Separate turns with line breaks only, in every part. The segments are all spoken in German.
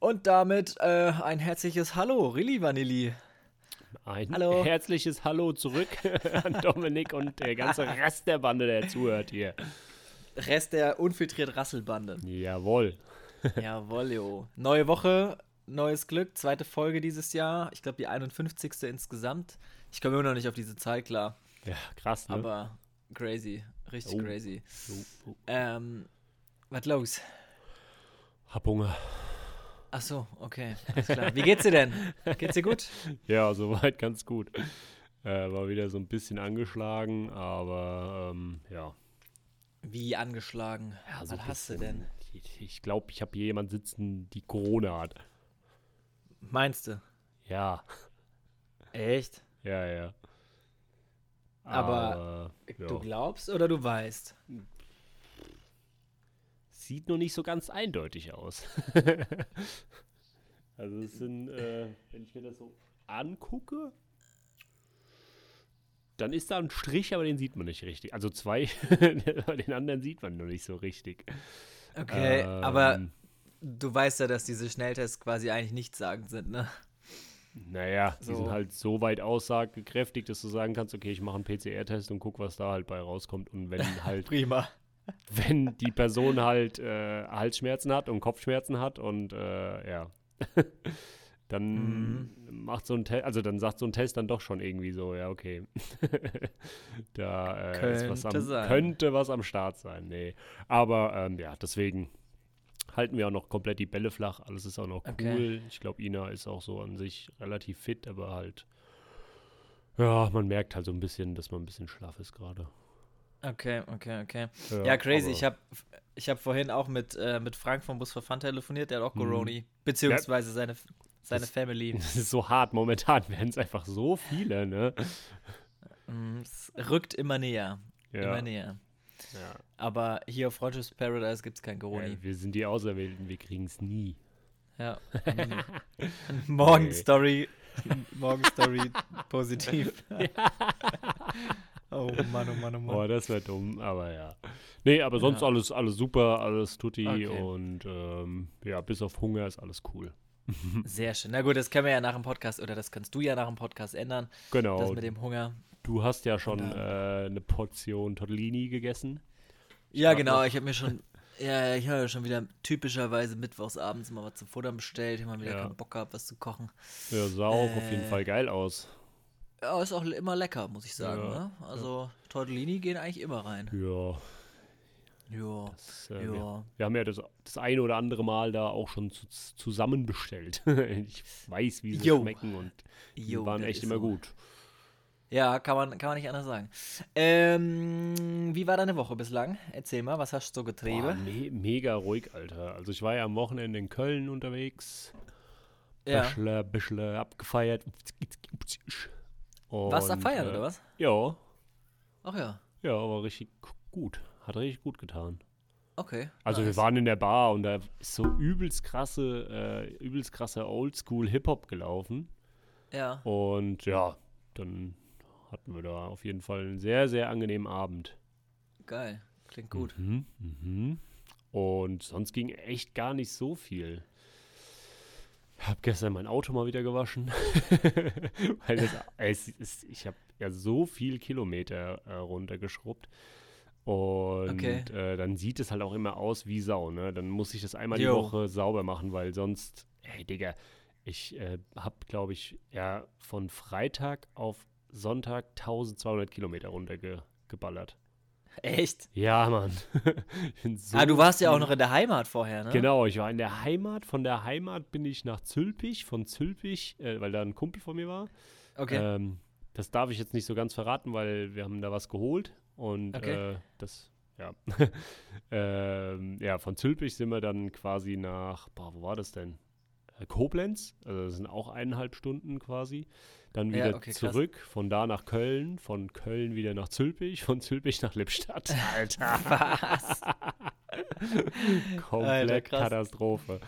Und damit äh, ein herzliches Hallo, Rilli Vanilli.
Ein
Hallo.
herzliches Hallo zurück an Dominik und der ganze Rest der Bande, der zuhört hier.
Rest der unfiltriert Rasselbande.
Jawohl.
Jawohl, jo. Neue Woche, neues Glück, zweite Folge dieses Jahr. Ich glaube, die 51. insgesamt. Ich komme immer noch nicht auf diese Zahl klar.
Ja, krass, ne?
Aber crazy, richtig
Oh.
crazy.
Oh, oh.
Ähm, was los?
Hab Hunger.
Ach so, okay, alles klar. Wie geht's dir denn? Geht's dir gut?
Ja, soweit ganz gut. Äh, war wieder so ein bisschen angeschlagen, aber ähm, ja.
Wie angeschlagen?
ja
was
so ein
hast du denn?
Ich, ich glaube, ich habe hier jemand sitzen, die Corona hat.
Meinst du?
Ja,
Echt?
ja, ja.
Aber
ja.
Du glaubst oder du weißt?
Sieht noch nicht so ganz eindeutig aus. also es sind, äh, wenn ich mir das so angucke, dann ist da ein Strich, aber den sieht man nicht richtig. Also zwei, den anderen sieht man noch nicht so richtig.
Okay,
Ähm,
aber du weißt ja, dass diese Schnelltests quasi eigentlich nichtssagend sind, ne?
Naja, die
So.
sind halt so weit aussagekräftig, dass du sagen kannst, okay, ich mache einen PCR-Test und guck, was da halt bei rauskommt. Und wenn halt
Prima.
Wenn die Person halt äh, Halsschmerzen hat und Kopfschmerzen hat und äh, ja, dann macht so ein Test, also dann sagt so ein Test dann doch schon irgendwie so, ja, okay. da äh, ist was
Könnte
am,
sein.
könnte was am Start sein. Nee. Aber ähm, ja, deswegen halten wir auch noch komplett die Bälle flach. Alles ist auch noch cool.
Okay.
Ich glaube, Ina ist auch so an sich relativ fit, aber halt. Ja, man merkt halt so ein bisschen, dass man ein bisschen schlaff ist gerade.
Okay, okay, okay. Ja, crazy.
aber-
Ich habe ich hab vorhin auch mit, äh, mit Frank vom Bus für Fun telefoniert, der hat auch
Mhm.
Coroni. Beziehungsweise seine, seine
Das-
Family.
Das ist so hart. Momentan werden es einfach so viele, ne?
Mm, Es rückt immer näher.
Ja.
Immer näher.
ja.
Aber hier auf Freundships Paradise gibt es kein Coroni.
ja wir sind die Auserwählten, wir kriegen es nie.
Ja. Morgen. Story. Morgen Story positiv. oh Mann, oh Mann, oh Mann.
Oh, das wäre dumm, aber ja. Nee, aber sonst
Ja.
alles, alles super, alles tutti
Okay.
und ähm, ja, bis auf Hunger ist alles cool.
Sehr schön. Na gut, das können wir ja nach dem Podcast, oder das kannst du ja nach dem Podcast ändern.
Genau.
Das mit dem Hunger.
Du hast ja schon äh, eine Portion Tortellini gegessen.
Ja,
hab
genau.
noch-
Ich habe mir schon, ja, ich habe ja schon wieder typischerweise mittwochs abends mal was zum Futtern bestellt. Ich habe mal wieder
Ja.
keinen Bock gehabt, was zu kochen.
Ja, sah auch auf jeden
Äh.
Fall geil aus.
Ja, ist auch immer lecker, muss ich sagen.
Ja,
Ne? Also Tortellini gehen eigentlich immer rein.
Ja.
Ja,
Das, äh,
ja.
wir, wir haben ja das, das eine oder andere Mal da auch schon zu, zusammen bestellt. ich weiß, wie sie
Jo.
schmecken und die
Jo,
waren echt immer
so.
gut.
Ja, kann man, kann man nicht anders sagen. Ähm, wie war deine Woche bislang? Erzähl mal, was hast du so
Boah,
getrieben?
me mega ruhig, Alter. Also ich war ja am Wochenende in Köln unterwegs.
ja.
Bischle, bischle abgefeiert. Und,
Warst du da feiern,
äh,
oder was?
Ja,
Ach ja,
ja, aber richtig gut. Hat richtig gut getan.
okay.
Also wir
nice.
waren in der Bar und da ist so übelst krasse, äh, übelst krasse Oldschool Hip-Hop gelaufen.
Ja,
Und ja, dann hatten wir da auf jeden Fall einen sehr, sehr angenehmen Abend.
geil. Klingt gut.
Mhm, mhm. Und sonst ging echt gar nicht so viel. Hab gestern mein Auto mal wieder gewaschen. Weil das, es ist, ich habe ja so viel Kilometer äh, runtergeschrubbt. Und
Okay.
äh, dann sieht es halt auch immer aus wie Sau, ne? Dann muss ich das einmal die
Jo.
Woche sauber machen, weil sonst, ey Digga, ich äh, habe, glaube ich, ja von Freitag auf Sonntag 1200 Kilometer runtergeballert.
Echt?
Ja, Mann. So
ah, du warst ja auch noch in der Heimat vorher, ne?
Genau, ich war in der Heimat. Von der Heimat bin ich nach Zülpich. Von Zülpich, äh, weil da ein Kumpel von mir war.
Okay.
Ähm, das darf ich jetzt nicht so ganz verraten, weil wir haben da was geholt. Und
Okay.
äh, das, ja. ähm, ja, von Zülpich sind wir dann quasi nach, boah, wo war das denn? Äh, Koblenz. Also das sind auch eineinhalb Stunden quasi. Dann
Ja,
wieder
okay, krass.
zurück, von da nach Köln, von Köln wieder nach Zülpich, von Zülpich nach Lippstadt. Alter.
Was?
Komplett
Alter, krass.
Katastrophe.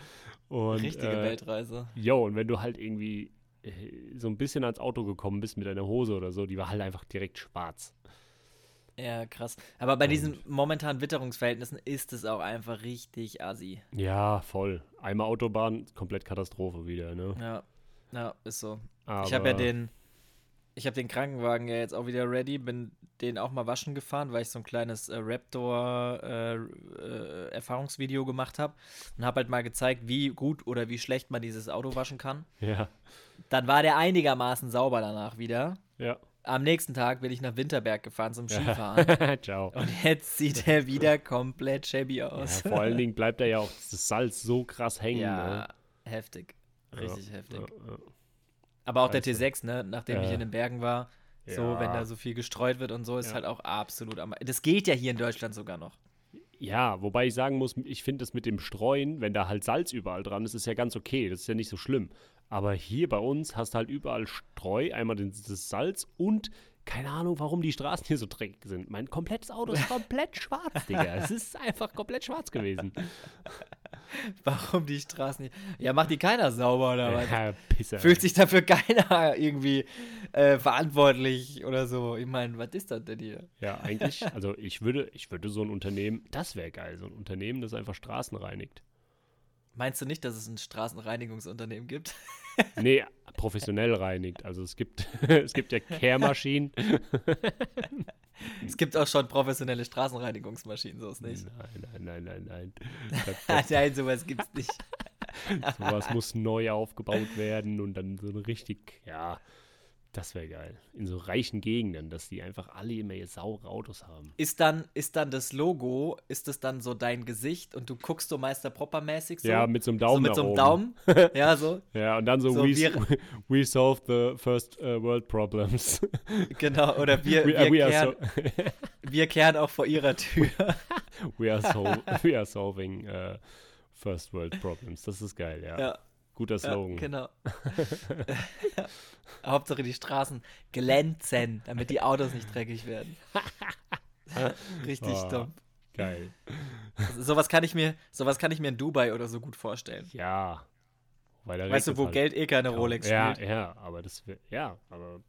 Und,
Richtige
äh,
Weltreise.
Jo, und wenn du halt irgendwie äh, so ein bisschen ans Auto gekommen bist mit deiner Hose oder so, die war halt einfach direkt schwarz.
Ja, krass. Aber bei diesen momentanen Witterungsverhältnissen ist es auch einfach richtig assi.
Ja, voll. Einmal Autobahn, komplett Katastrophe wieder, ne?
Ja, ja, ist so.
Aber,
Ich habe ja den, ich habe den Krankenwagen ja jetzt auch wieder ready, bin den auch mal waschen gefahren, weil ich so ein kleines äh, Raptor äh, äh, Erfahrungsvideo gemacht habe und habe halt mal gezeigt, wie gut oder wie schlecht man dieses Auto waschen kann.
Ja,
Dann war der einigermaßen sauber danach wieder.
ja.
Am nächsten Tag bin ich nach Winterberg gefahren zum Skifahren
Ciao.
und jetzt sieht er wieder komplett shabby
Ja,
aus.
vor allen Dingen bleibt da ja auch das Salz so krass hängen.
Ja,
ne?
heftig. Richtig
ja,
heftig.
Ja, ja.
Aber auch der
Scheiße.
T6, ne, nachdem ich
Ja.
in den Bergen war, so,
Ja.
wenn da so viel gestreut wird und so, ist
Ja.
halt auch absolut am. Das geht ja hier in Deutschland sogar noch.
Ja, wobei ich sagen muss, ich finde das mit dem Streuen, wenn da halt Salz überall dran ist, ist ja ganz okay. Das ist ja nicht so schlimm. Aber hier bei uns hast du halt überall Streu, einmal das Salz und keine Ahnung, warum die Straßen hier so dreckig sind. Mein komplettes Auto ist komplett schwarz, Digga. Es ist einfach komplett schwarz gewesen.
Warum die Straßen nicht. Ja, macht die keiner sauber oder was?
Ja, Pisser.
Fühlt sich dafür keiner irgendwie äh, verantwortlich oder so. Ich meine, was ist das denn hier?
Ja, eigentlich, also ich würde, ich würde so ein Unternehmen, das wäre geil, so ein Unternehmen, das einfach Straßen reinigt.
Meinst du nicht, dass es ein Straßenreinigungsunternehmen gibt?
Nee, professionell reinigt. Also es gibt, es gibt ja Kehrmaschinen.
es gibt auch schon professionelle Straßenreinigungsmaschinen, so ist nicht.
Nein, nein, nein, nein, nein.
Nein, sowas gibt's nicht.
sowas muss neu aufgebaut werden und dann so ein richtig, ja, das wäre geil. In so reichen Gegenden, dass die einfach alle immer ihr saure Autos haben.
Ist dann, ist dann das Logo, ist das dann so dein Gesicht und du guckst so Meister Propper-mäßig so?
Ja, mit so einem
so
Daumen
mit
nach
so einem
oben.
Daumen. Ja, so.
Ja, und dann so,
So
we,
wir-
we solved the first uh, world problems.
Genau. Oder wir,
we,
wir,
we,
kehren,
so,
wir kehren auch vor ihrer Tür.
we, are so, we are solving uh, first world problems. Das ist geil, ja.
Ja,
Guter
ja
Slogan.
genau. Hauptsache die Straßen glänzen, damit die Autos nicht dreckig werden. Richtig
Oh.
dumm.
Geil.
Also, sowas kann ich mir, sowas kann ich mir in Dubai oder so gut vorstellen.
Ja.
Weißt du, wo
halt.
Geld eh keine Rolex
ja,
spielt?
Ja, aber das ja, aber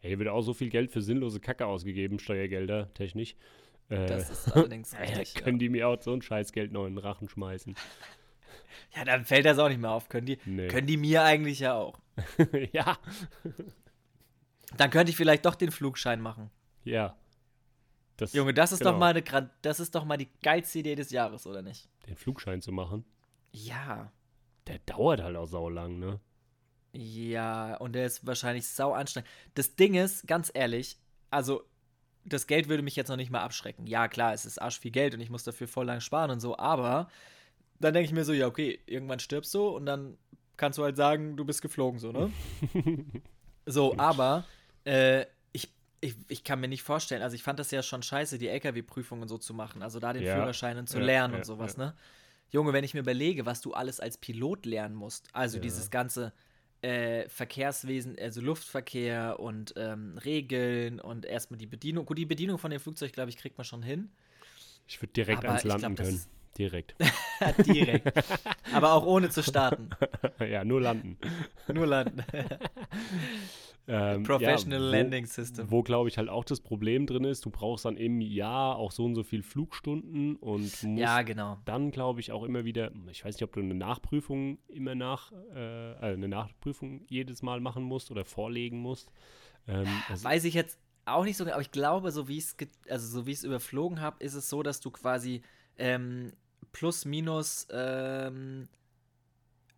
hier wird auch so viel Geld für sinnlose Kacke ausgegeben, Steuergelder, technisch. Äh,
Das ist allerdings
ja,
richtig.
können die mir auch so ein Scheißgeld noch in den Rachen schmeißen.
Ja. dann fällt das auch nicht mehr auf. Können die,
Nee.
können die mir eigentlich ja auch.
ja,
Dann könnte ich vielleicht doch den Flugschein machen.
ja. Das,
Junge, das ist
genau,
doch mal eine, das ist doch mal die geilste Idee des Jahres, oder nicht?
Den Flugschein zu machen,
Ja.
der dauert halt auch saulang, ne?
Ja, und der ist wahrscheinlich sau anstrengend. Das Ding ist, ganz ehrlich, also das Geld würde mich jetzt noch nicht mal abschrecken. Ja, klar, es ist arsch viel Geld und ich muss dafür voll lang sparen und so, aber dann denke ich mir so, ja, okay, irgendwann stirbst du und dann kannst du halt sagen, du bist geflogen, so, ne? so, aber äh, ich, ich, ich kann mir nicht vorstellen, also ich fand das ja schon scheiße, die LKW-Prüfungen so zu machen, also da den
Ja,
Führerschein zu
ja,
lernen
ja,
und sowas, ne? Junge, wenn ich mir überlege, was du alles als Pilot lernen musst, also dieses ganze äh, Verkehrswesen, also Luftverkehr und ähm, Regeln und erstmal die Bedienung. Gut, die Bedienung von dem Flugzeug, glaube ich, kriegt man schon hin.
Ich würde direkt
Aber
ans
glaub,
Landen
das
können. Direkt.
Direkt. Aber auch ohne zu starten.
ja, nur landen.
Nur landen.
Ähm,
Professional
ja, wo,
Landing System.
Wo, glaube ich, halt auch das Problem drin ist, du brauchst dann im Jahr auch so und so viel Flugstunden und musst
Ja, genau.
dann, glaube ich, auch immer wieder, ich weiß nicht, ob du eine Nachprüfung immer nach, äh, äh, eine Nachprüfung jedes Mal machen musst oder vorlegen musst. Ähm, also,
Weiß ich jetzt auch nicht so genau, aber ich glaube, so wie ich es also so wie ich es überflogen habe, ist es so, dass du quasi ähm, plus minus ähm,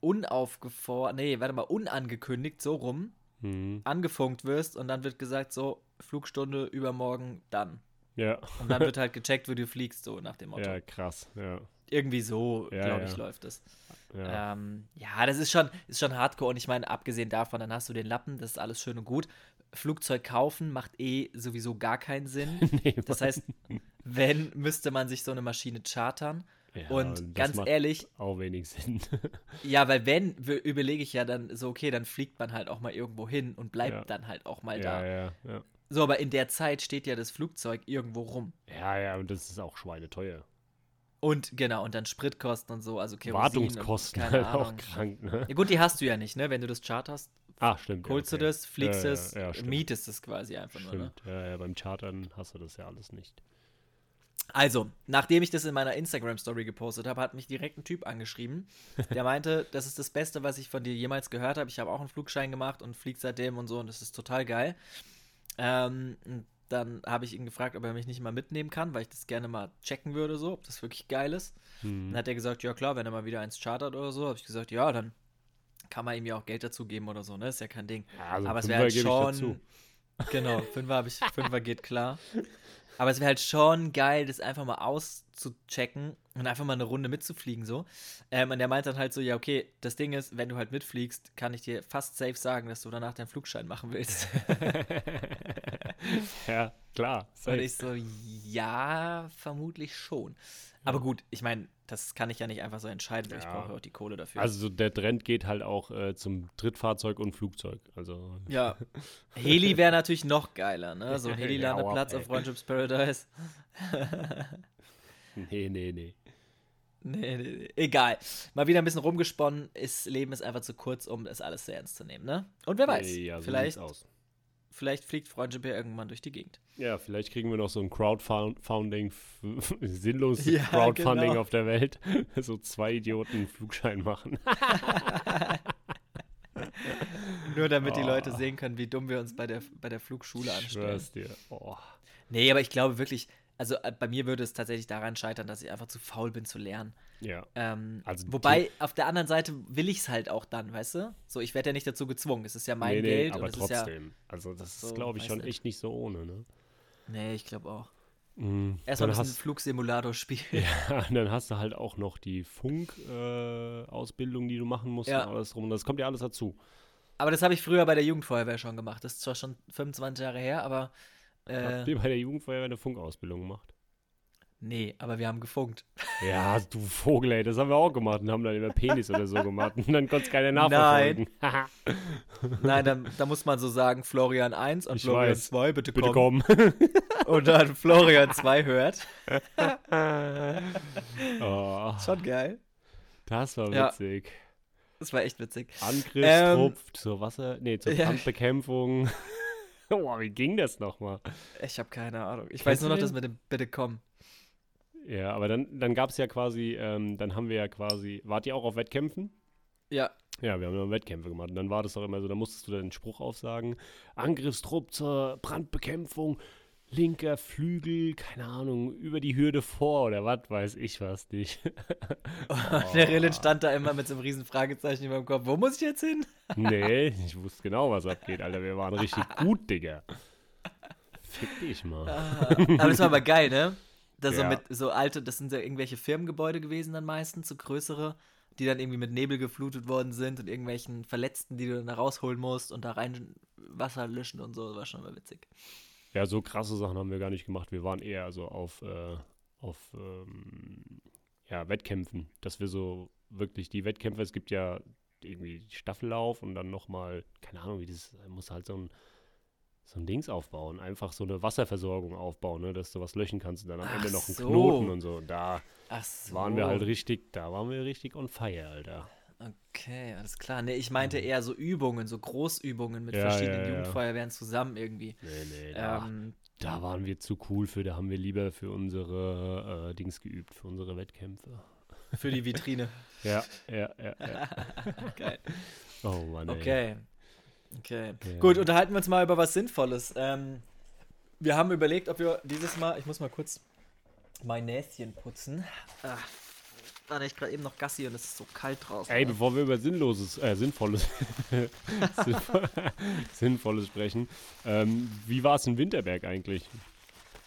unaufgefordert, nee, warte mal, unangekündigt, so rum,
hm,
angefunkt wirst und dann wird gesagt, so, Flugstunde übermorgen dann.
ja,
Und dann wird halt gecheckt, wie du fliegst, so nach dem Motto.
ja, krass, ja.
Irgendwie so,
Ja,
glaube ich,
ja.
läuft es.
Ja,
Ja. Ähm, ja, das ist schon, ist schon hardcore. Und ich meine, abgesehen davon, dann hast du den Lappen, das ist alles schön und gut. Flugzeug kaufen macht eh sowieso gar keinen Sinn.
nee,
Das heißt, wenn, müsste man sich so eine Maschine chartern.
Ja,
und ganz ehrlich,
Auch wenig Sinn.
ja, weil wenn, überlege ich ja dann so, okay, dann fliegt man halt auch mal irgendwo hin und bleibt
Ja.
dann halt auch mal da.
ja, ja.
So, aber in der Zeit steht ja das Flugzeug irgendwo rum.
Ja, ja, und das ist auch schweineteuer.
Und genau, und dann Spritkosten und so, also Kerosin
Wartungskosten
und
halt
keine
auch
Ahnung.
krank, ne?
Ja, gut, die hast du ja nicht, ne? Wenn du das charterst,
Ah, stimmt.
Holst
ja,
du das, fliegst es,
stimmt.
mietest es quasi einfach nur. Ne?
Stimmt. Ja, ja, beim Chartern hast du das ja alles nicht.
Also, nachdem ich das in meiner Instagram-Story gepostet habe, hat mich direkt ein Typ angeschrieben. Der meinte, das ist das Beste, was ich von dir jemals gehört habe. Ich habe auch einen Flugschein gemacht und fliege seitdem und so und das ist total geil. Ähm, dann habe ich ihn gefragt, ob er mich nicht mal mitnehmen kann, weil ich das gerne mal checken würde, so, ob das wirklich geil ist.
Hm.
Dann hat er gesagt, ja klar, wenn er mal wieder eins chartert oder so, habe ich gesagt, ja, dann kann man ihm ja auch Geld dazu geben oder so, ne? Ist ja kein Ding.
Ja, also
Aber es wäre halt schon. Genau, Fünfer, hab ich, Fünfer geht klar. Aber es wäre halt schon geil, das einfach mal auszuchecken und einfach mal eine Runde mitzufliegen, so. Ähm, und der meint dann halt so: Ja, okay, das Ding ist, wenn du halt mitfliegst, kann ich dir fast safe sagen, dass du danach deinen Flugschein machen willst.
ja, klar.
und
safe.
ich so: Ja, vermutlich schon. Aber gut, ich meine, das kann ich ja nicht einfach so entscheiden, weil ich
Ja.
brauche ja auch die Kohle dafür.
Also so der Trend geht halt auch äh, zum Drittfahrzeug und Flugzeug. Also
Ja. Heli wäre natürlich noch geiler, ne? So ein
Ja,
Heli-Landeplatz
ey.
auf Friendships Paradise.
nee, nee, nee.
Nee, nee, nee. Egal. Mal wieder ein bisschen rumgesponnen. Das Leben ist einfach zu kurz, um das alles sehr ernst zu nehmen, ne? Und wer weiß,
Nee, ja, so
vielleicht. Vielleicht fliegt Friendship ja irgendwann durch die Gegend.
Ja, vielleicht kriegen wir noch so ein Crowdfunding, sinnloses
Ja,
Crowdfunding
genau.
auf der Welt. So zwei Idioten einen Flugschein machen.
Nur damit die
Oh.
Leute sehen können, wie dumm wir uns bei der, bei der Flugschule anstellen.
dir. Oh.
Nee, aber ich glaube wirklich, also äh, bei mir würde es tatsächlich daran scheitern, dass ich einfach zu faul bin zu lernen.
Ja.
Ähm,
Also
wobei, auf der anderen Seite will ich es halt auch dann, weißt du? So, ich werde ja nicht dazu gezwungen. Es ist ja mein
nee, nee,
Geld
aber
ist ja.
trotzdem. also das
so,
ist, glaube ich, schon
nicht.
echt nicht so ohne, ne?
Nee, ich glaube auch.
Mhm.
Erstmal ein
Dann
bisschen Flugsimulator spielen.
Ja, und dann hast du halt auch noch die Funk-Ausbildung, äh, die du machen musst
Ja.
und alles rum. Das kommt ja alles dazu.
Aber das habe ich früher bei der Jugendfeuerwehr schon gemacht. Das ist zwar schon 25 Jahre her, aber. Äh,
Habt ihr bei der Jugendfeuerwehr eine Funkausbildung gemacht?
Nee, aber wir haben gefunkt.
Ja, du Vogel, ey, das haben wir auch gemacht und haben dann immer Penis oder so gemacht und dann konnte es keiner nachverfolgen.
Nein, dann, da muss man so sagen, Florian 1 und
Ich
Florian
weiß.
2, bitte,
Bitte
kommen.
komm.
Und dann Florian 2 hört.
oh,
Schon geil.
das war
Ja.
witzig.
Das war echt witzig.
Angriffstrupp zur Wasser, nee, zur
Ähm, ja.
Brandbekämpfung. Boah, wie ging das nochmal?
Ich habe keine Ahnung. Ich
Kennst
weiß nur noch
den?
das mit dem Bitte komm.
Ja, aber dann, dann gab es ja quasi, ähm, dann haben wir ja quasi, wart ihr auch auf Wettkämpfen?
Ja,
Ja, wir haben immer Wettkämpfe gemacht. Und dann war das doch immer so, da musstest du dann den Spruch aufsagen. Angriffstrupp zur Brandbekämpfung, linker Flügel, keine Ahnung, über die Hürde vor oder was, weiß ich was nicht.
der Rillen stand da immer mit so einem riesen Fragezeichen über dem Kopf. Wo muss ich jetzt hin?
nee, ich wusste genau, was abgeht, Alter. Wir waren richtig gut, Digga. Fick dich mal.
Aber das war aber geil, ne? Da so
Ja.
mit so alte, das sind ja irgendwelche Firmengebäude gewesen dann meistens, so größere, die dann irgendwie mit Nebel geflutet worden sind und irgendwelchen Verletzten, die du dann da rausholen musst und da rein Wasser löschen und so. Das war schon mal witzig.
Ja, so krasse Sachen haben wir gar nicht gemacht. Wir waren eher so auf, äh, auf ähm, ja, Wettkämpfen, dass wir so wirklich die Wettkämpfe, es gibt ja irgendwie Staffellauf und dann nochmal, keine Ahnung, wie das, muss halt so ein, so ein Dings aufbauen, einfach so eine Wasserversorgung aufbauen, ne, dass du was löschen kannst und dann am
Ach
Ende noch einen
so.
Knoten und so. Und da
so.
waren wir halt richtig, da waren wir richtig on fire, Alter.
Okay, alles klar. Nee, ich meinte eher so Übungen, so Großübungen mit.
Ja,
verschiedenen
ja, ja.
Jugendfeuerwehren zusammen irgendwie.
Nee, nee, da,
Ähm,
da waren wir zu cool für, da haben wir lieber für unsere äh, Dings geübt, für unsere Wettkämpfe.
für die Vitrine.
Ja, ja, ja, ja.
Geil.
Oh Mann, ey.
Okay. Okay.
Ja.
Gut, unterhalten wir uns mal über was Sinnvolles. Ähm, wir haben überlegt, ob wir dieses Mal, ich muss mal kurz mein Näschen putzen. Ah, war ich gerade eben noch Gassi und es ist so kalt draußen.
Ey, bevor wir über Sinnloses, äh, Sinnvolles, Sinnvoll- Sinnvolles sprechen, ähm, wie war es in Winterberg eigentlich?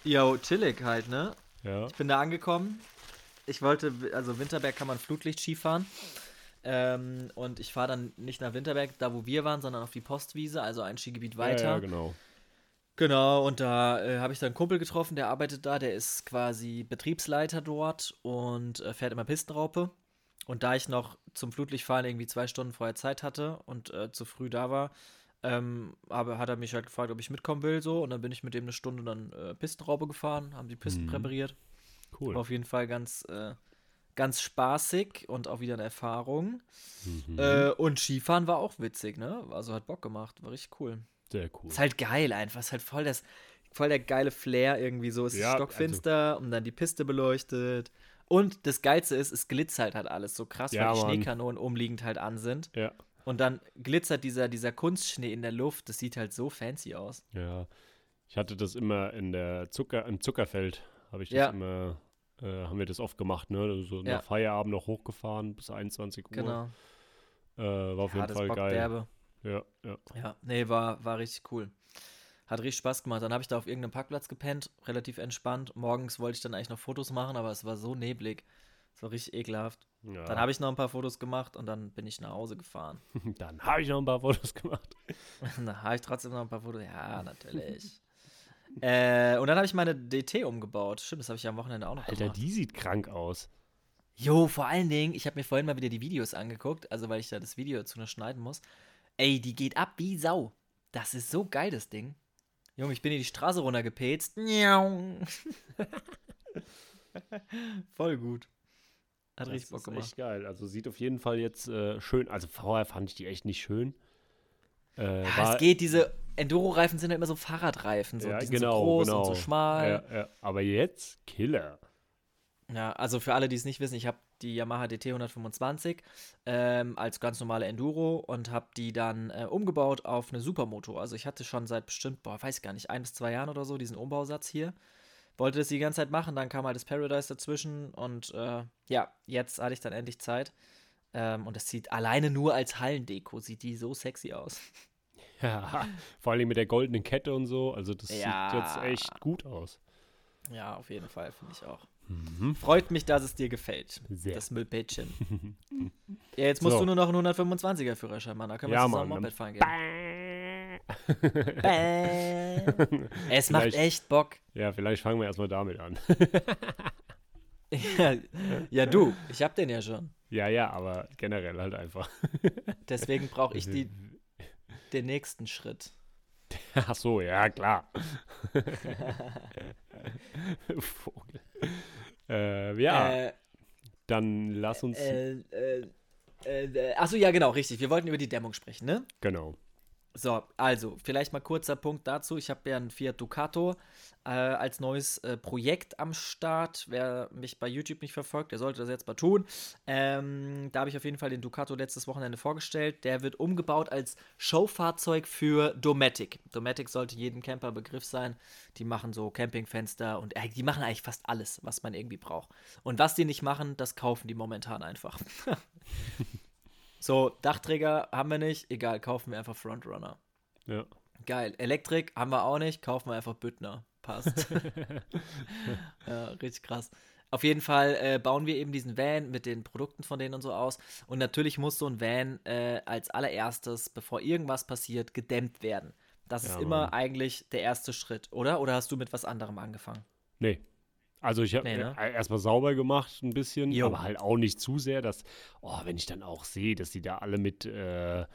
Yo, chillig halt, ne?
Ja.
Ich bin da angekommen. Ich wollte, also Winterberg kann man Flutlicht-Ski fahren. Ähm, und ich fahre dann nicht nach Winterberg, da wo wir waren, sondern auf die Postwiese, also ein Skigebiet weiter.
Ja, ja, genau.
Genau, und da äh, habe ich dann einen Kumpel getroffen, der arbeitet da, der ist quasi Betriebsleiter dort und äh, fährt immer Pistenraupe. Und da ich noch zum Flutlichtfahren irgendwie zwei Stunden vorher Zeit hatte und äh, zu früh da war, ähm, habe, hat er mich halt gefragt, ob ich mitkommen will, so. Und dann bin ich mit dem eine Stunde dann äh, Pistenraupe gefahren, haben die Pisten
Mhm.
präpariert.
Cool.
War auf jeden Fall ganz, äh, ganz spaßig und auch wieder eine Erfahrung.
Mhm.
Äh, und Skifahren war auch witzig, ne? Also hat Bock gemacht, war richtig cool.
Sehr cool.
Ist halt geil einfach, ist halt voll das, voll der geile Flair irgendwie so. Es ist
Ja, also
stockfinster und dann die Piste beleuchtet. Und das Geilste ist, es glitzert halt alles so krass,
Ja,
weil die
Mann.
Schneekanonen umliegend halt an sind.
Ja,
Und dann glitzert dieser, dieser Kunstschnee in der Luft. Das sieht halt so fancy aus.
ja. Ich hatte das immer in der Zucker, im Zuckerfeld, habe ich das
Ja.
immer, äh, haben wir das oft gemacht, ne? So
Ja.
nach Feierabend noch hochgefahren bis 21 Uhr.
Genau.
Äh, war auf
Ja,
jeden Fall
bockt
geil.
derbe.
Ja, ja.
Ja, nee, war, war richtig cool. Hat richtig Spaß gemacht. Dann habe ich da auf irgendeinem Parkplatz gepennt, relativ entspannt. Morgens wollte ich dann eigentlich noch Fotos machen, aber es war so neblig. Es war richtig ekelhaft.
ja.
Dann habe ich noch ein paar Fotos gemacht und dann bin ich nach Hause gefahren.
Dann habe ich noch ein paar Fotos gemacht.
dann habe ich trotzdem noch ein paar Fotos. Ja, natürlich. äh, und dann habe ich meine DT umgebaut. Stimmt, das habe ich ja am Wochenende auch noch
Alter,
gemacht.
die sieht krank aus.
Jo, vor allen Dingen, ich habe mir vorhin mal wieder die Videos angeguckt, also weil ich da das Video dazu noch schneiden muss. Ey, die geht ab wie Sau. Das ist so geil, das Ding. Junge, ich bin hier die Straße runtergepetzt. Voll gut. Hat richtig Bock
ist
gemacht.
echt geil. Also sieht auf jeden Fall jetzt äh, schön. Also vorher fand ich die echt nicht schön. Äh,
Ja, es geht, diese Enduro-Reifen sind ja immer so Fahrradreifen. So.
ja,
die sind
genau,
so groß
genau.
und so schmal.
Ja. Aber jetzt Killer.
Ja, also für alle, die es nicht wissen, ich habe die Yamaha DT 125 ähm, als ganz normale Enduro und habe die dann äh, umgebaut auf eine Supermoto. Also ich hatte schon seit bestimmt, boah, weiß ich gar nicht, ein bis zwei Jahren oder so diesen Umbausatz hier. Wollte das die ganze Zeit machen, dann kam halt das Paradise dazwischen und äh, ja, jetzt hatte ich dann endlich Zeit. Ähm, und das sieht alleine nur als Hallendeko, sieht die so sexy aus.
Ja, vor allem mit der goldenen Kette und so. Also das
Ja.
sieht jetzt echt gut aus.
Ja, auf jeden Fall, finde ich auch.
Mhm.
Freut mich, dass es dir gefällt.
Sehr.
Das Müllpäckchen. ja, jetzt musst
So.
du nur noch einen 125er Führerschein machen. Da können wir
Ja,
zusammen
Mann,
Moped fahren gehen. Es macht
Vielleicht-
echt Bock.
ja, vielleicht fangen wir erstmal damit an.
Ja, ja, du, ich hab den ja schon.
ja, ja, aber generell halt einfach.
Deswegen brauche ich die, den nächsten Schritt.
Ach so, ja, klar. Vogel. Äh, ja,
Äh,
dann lass uns.
äh, äh, äh, achso, ja, genau, richtig. Wir wollten über die Dämmung sprechen, ne?
genau.
So, also, vielleicht mal kurzer Punkt dazu. Ich habe ja einen Fiat Ducato äh, als neues äh, Projekt am Start. Wer mich bei YouTube nicht verfolgt, der sollte das jetzt mal tun. Ähm, da habe ich auf jeden Fall den Ducato letztes Wochenende vorgestellt. Der wird umgebaut als Showfahrzeug für Dometic. Dometic sollte jedem Camper Begriff sein. Die machen so Campingfenster und äh, die machen eigentlich fast alles, was man irgendwie braucht. Und was die nicht machen, das kaufen die momentan einfach. so, Dachträger haben wir nicht. Egal, kaufen wir einfach Frontrunner.
Ja.
Geil. Elektrik haben wir auch nicht, kaufen wir einfach Büttner. Passt. ja, richtig krass. Auf jeden Fall äh, bauen wir eben diesen Van mit den Produkten von denen und so aus. Und natürlich muss so ein Van äh, als allererstes, bevor irgendwas passiert, gedämmt werden. Das
Ja,
ist immer
Mann.
eigentlich der erste Schritt, oder? Oder hast du mit was anderem angefangen?
Nee. Also ich habe
Nee, ne?
äh, erstmal sauber gemacht ein bisschen,
Jo.
aber halt auch nicht zu sehr, dass, oh, wenn ich dann auch sehe, dass die da alle mit, äh,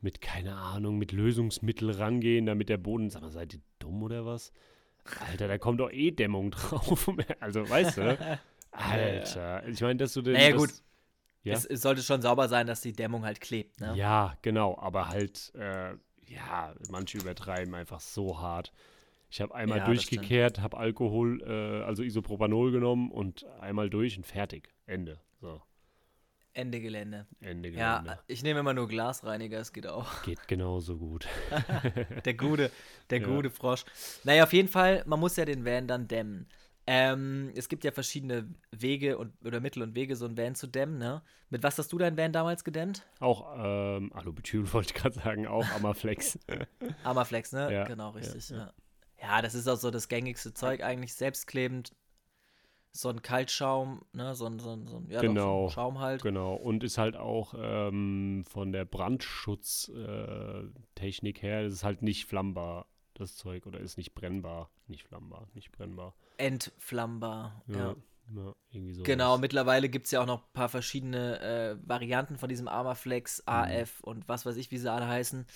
mit, keine Ahnung, mit Lösungsmittel rangehen, damit der Boden, sag mal, seid ihr dumm oder was? Alter, da kommt doch eh Dämmung drauf. also, weißt du? Alter, ich meine, dass du den.
Naja,
das,
gut.
Ja?
Es, es sollte schon sauber sein, dass die Dämmung halt klebt, ne?
Ja, genau, aber halt, äh, ja, manche übertreiben einfach so hart. Ich habe einmal
Ja,
durchgekehrt, habe Alkohol, äh, also Isopropanol genommen und einmal durch und fertig. Ende. So,
Ende Gelände.
Ende Gelände.
Ja, ich nehme immer nur Glasreiniger, es geht auch.
Geht genauso gut.
Der gute, der
Ja.
gute Frosch. Naja, auf jeden Fall, man muss ja den Van dann dämmen. Ähm, es gibt ja verschiedene Wege und oder Mittel und Wege, so einen Van zu dämmen, ne? Mit was hast du deinen Van damals gedämmt?
Auch, ähm, Alubutyl wollte ich gerade sagen, auch Amaflex.
Amaflex, ne?
Ja,
genau, richtig.
ja.
Ja, ja. das ist auch so das gängigste Zeug, eigentlich selbstklebend. So ein Kaltschaum, ne? So ein, so ein, so ein, ja, doch, so
Genau.
ein Schaum halt.
genau. Und ist halt auch ähm, von der Brandschutztechnik her, ist es halt nicht flammbar, das Zeug, oder ist nicht brennbar. Nicht flammbar, nicht brennbar.
Entflammbar. ja.
Ja, ja irgendwie so.
Genau, mittlerweile gibt es ja auch noch ein paar verschiedene äh, Varianten von diesem Armaflex,
Mhm.
AF und was weiß ich, wie sie alle heißen.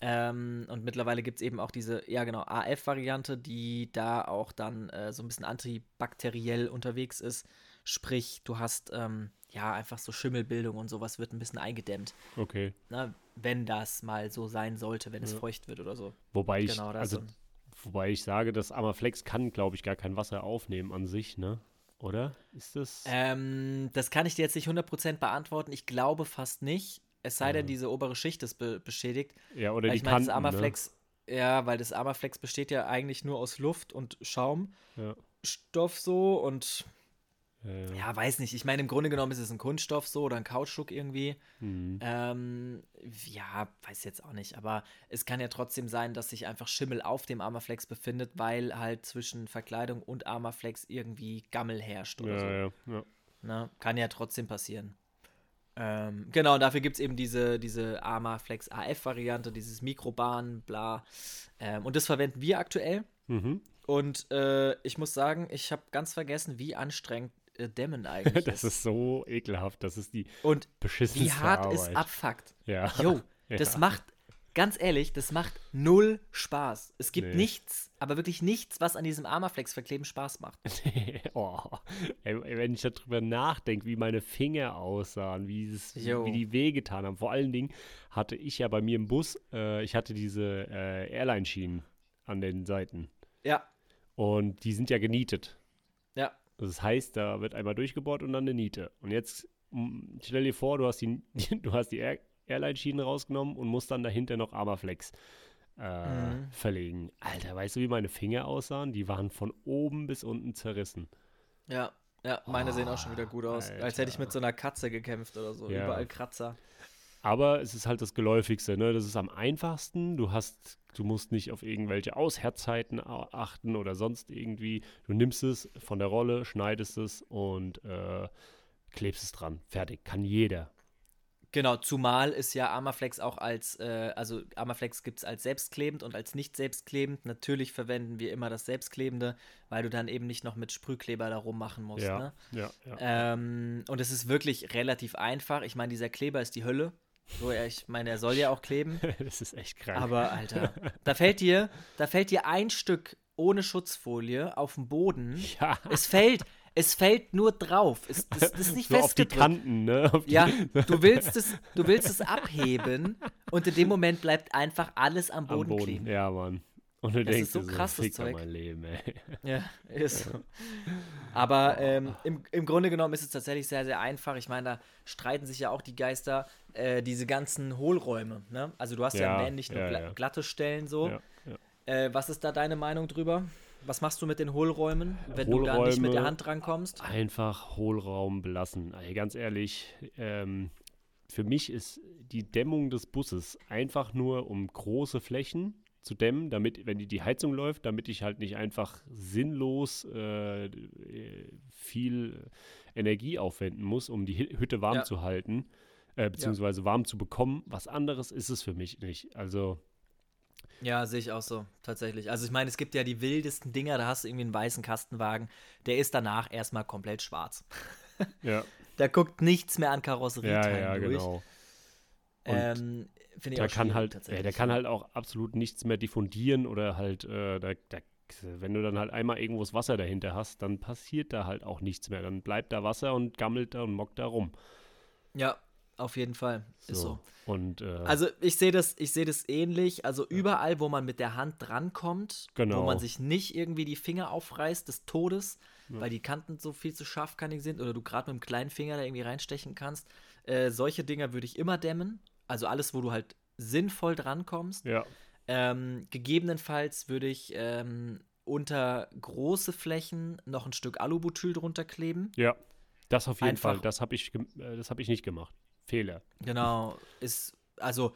Ähm, und mittlerweile gibt es eben auch diese, ja genau, AF-Variante, die da auch dann äh, so ein bisschen antibakteriell unterwegs ist. Sprich, du hast ähm, ja einfach so Schimmelbildung und sowas wird ein bisschen eingedämmt.
Okay.
Ne? Wenn das mal so sein sollte, wenn es feucht wird oder so.
Wobei ich,
Genau,
also,
so.
wobei ich sage, das Amaflex kann, glaube ich, gar kein Wasser aufnehmen an sich, ne? Oder? Ist das?
Ähm, das kann ich dir jetzt nicht 100% beantworten. Ich glaube fast nicht. Es sei denn,
Ja.
diese obere Schicht ist be beschädigt.
ja, oder
Weil
die
ich meine, das
Kanten, ne?
Ja, weil das Amaflex besteht ja eigentlich nur aus Luft und Schaumstoff
Ja.
so und
Äh,
ja, weiß nicht. Ich meine, im Grunde genommen ist es ein Kunststoff so oder ein Kautschuk irgendwie.
hm.
Ähm, ja, weiß jetzt auch nicht, aber es kann ja trotzdem sein, dass sich einfach Schimmel auf dem Armaflex befindet, weil halt zwischen Verkleidung und Armaflex irgendwie Gammel herrscht oder
ja,
so.
ja, ja.
Ne? Kann ja trotzdem passieren. Ähm, genau, und dafür gibt es eben diese, diese Armaflex AF-Variante, dieses Mikrobahn, bla. Ähm, und das verwenden wir aktuell.
Mhm.
Und äh, ich muss sagen, ich habe ganz vergessen, wie anstrengend äh, Dämmen eigentlich
Das ist so ekelhaft. Das ist die
Und
beschissenste
wie hart
Arbeit.
es abfuckt.
Ja.
Jo, das
Ja.
macht, ganz ehrlich, das macht null Spaß. Es gibt
Nee.
nichts, aber wirklich nichts, was an diesem Armaflex verkleben Spaß macht.
oh. Ey, wenn ich darüber nachdenke, wie meine Finger aussahen, wie, es,
Jo.
wie die wehgetan haben. Vor allen Dingen hatte ich ja bei mir im Bus, äh, ich hatte diese äh, Airline-Schienen an den Seiten.
Ja,
Und die sind ja genietet.
ja,
Das heißt, da wird einmal durchgebohrt und dann eine Niete. Und jetzt stell dir vor, du hast die, du hast die Air Airline-Schienen rausgenommen und musst dann dahinter noch Armaflex äh,
Mhm.
verlegen. Alter, weißt du, wie meine Finger aussahen? Die waren von oben bis unten zerrissen.
ja. Ja, meine sehen auch schon wieder gut aus. Als hätte ich
Alter.
mit so einer Katze gekämpft oder so.
Ja.
Überall Kratzer.
Aber es ist halt das Geläufigste, ne? Das ist am einfachsten. Du hast, du musst nicht auf irgendwelche Aushärtzeiten a- achten oder sonst irgendwie. Du nimmst es von der Rolle, schneidest es und äh, klebst es dran. Fertig. Kann jeder.
Genau, zumal ist ja Armaflex auch als, äh, also Armaflex gibt es als selbstklebend und als nicht selbstklebend. Natürlich verwenden wir immer das selbstklebende, weil du dann eben nicht noch mit Sprühkleber da rummachen musst.
ja,
Ne?
ja, ja.
Ähm, und es ist wirklich relativ einfach. Ich meine, dieser Kleber ist die Hölle. So, ja, ich meine, er soll ja auch kleben.
das ist echt krank.
Aber, Alter, da fällt dir, da fällt dir ein Stück ohne Schutzfolie auf den Boden.
ja,
Es fällt, es fällt nur drauf. Es, das, das ist nicht
so auf die
festgedrückt.
Kanten, ne? Die,
Ja, du willst es, du willst es abheben und in dem Moment bleibt einfach alles am
am
Boden,
Boden.
kleben.
Ja, Mann. Und du
Das
denkst
ist so
dir
krass, das Zeug.
mein Leben, ey.
Ja, ist so. Aber ähm, im, im Grunde genommen ist es tatsächlich sehr, sehr einfach. Ich meine, da streiten sich ja auch die Geister, äh, diese ganzen Hohlräume. Ne? Also du hast ja,
Ja,
im Man nicht nur
ja, ja.
glatte Stellen so.
Ja, ja.
Äh, was ist da deine Meinung drüber? Was machst du mit den Hohlräumen, wenn du da nicht mit der
Hohlräume-
Hand drankommst?
Einfach Hohlraum belassen. Ey, ganz ehrlich, ähm, für mich ist die Dämmung des Busses einfach nur um große Flächen zu dämmen, damit, wenn die, die Heizung läuft, damit ich halt nicht einfach sinnlos äh, äh, viel Energie aufwenden muss, um die Hü- Hütte warm
Ja.
zu halten, äh, beziehungsweise warm zu bekommen. Was anderes ist es für mich nicht. Also,
Ja, sehe ich auch so, tatsächlich. Also ich meine, es gibt ja die wildesten Dinger, da hast du irgendwie einen weißen Kastenwagen, der ist danach erstmal komplett schwarz.
ja,
Da guckt nichts mehr an
ja,
Karosserieteilen
ja,
durch.
genau.
Ähm, Finde ich
der
auch
kann halt,
tatsächlich.
der kann halt auch absolut nichts mehr diffundieren oder halt, äh, da, da, wenn du dann halt einmal irgendwo das Wasser dahinter hast, dann passiert da halt auch nichts mehr. Dann bleibt da Wasser und gammelt da und mockt da rum.
Ja, auf jeden Fall. Ist so.
Und äh,
Also ich sehe das, ich sehe das ähnlich. Also überall, wo man mit der Hand drankommt, wo
Genau.
man sich nicht irgendwie die Finger aufreißt des Todes, weil die Kanten so viel zu scharfkantig sind oder du gerade mit dem kleinen Finger da irgendwie reinstechen kannst. Äh, solche Dinger würde ich immer dämmen. Also alles, wo du halt sinnvoll drankommst.
ja,
Ähm, gegebenenfalls würde ich ähm, unter große Flächen noch ein Stück Alubutyl drunter kleben.
ja, das auf jeden
Einfach-
Fall. Das habe ich, äh, das habe ich nicht gemacht. Fehler.
Genau, ist, also,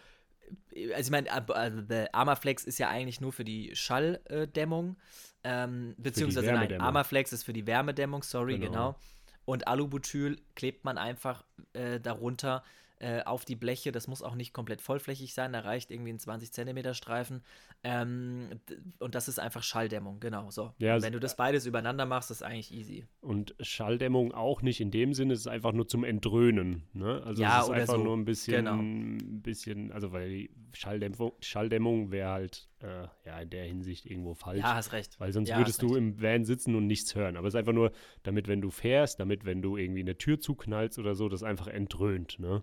also ich meine, äh, Armaflex ist ja eigentlich nur für die Schalldämmung, ähm, beziehungsweise nein. Armaflex ist für die Wärmedämmung, sorry,
Genau.
genau. Und Alubutyl klebt man einfach äh, darunter äh, auf die Bleche. Das muss auch nicht komplett vollflächig sein, da reicht irgendwie ein 20 Zentimeter Streifen. Ähm, und das ist einfach Schalldämmung, genau. So.
Ja, s-
wenn du das beides übereinander machst, ist eigentlich easy.
Und Schalldämmung auch nicht in dem Sinne, es ist einfach nur zum Entröhnen. Ne? Also
Ja,
es ist einfach
so.
nur ein bisschen,
Genau.
ein bisschen, also weil Schalldämpfung, Schalldämmung wäre halt äh, ja in der Hinsicht irgendwo falsch.
Ja, hast recht.
Weil sonst
Ja,
würdest du
recht.
im Van sitzen und nichts hören. Aber es ist einfach nur, damit, wenn du fährst, damit, wenn du irgendwie eine Tür zuknallst oder so, das einfach entröhnt, ne?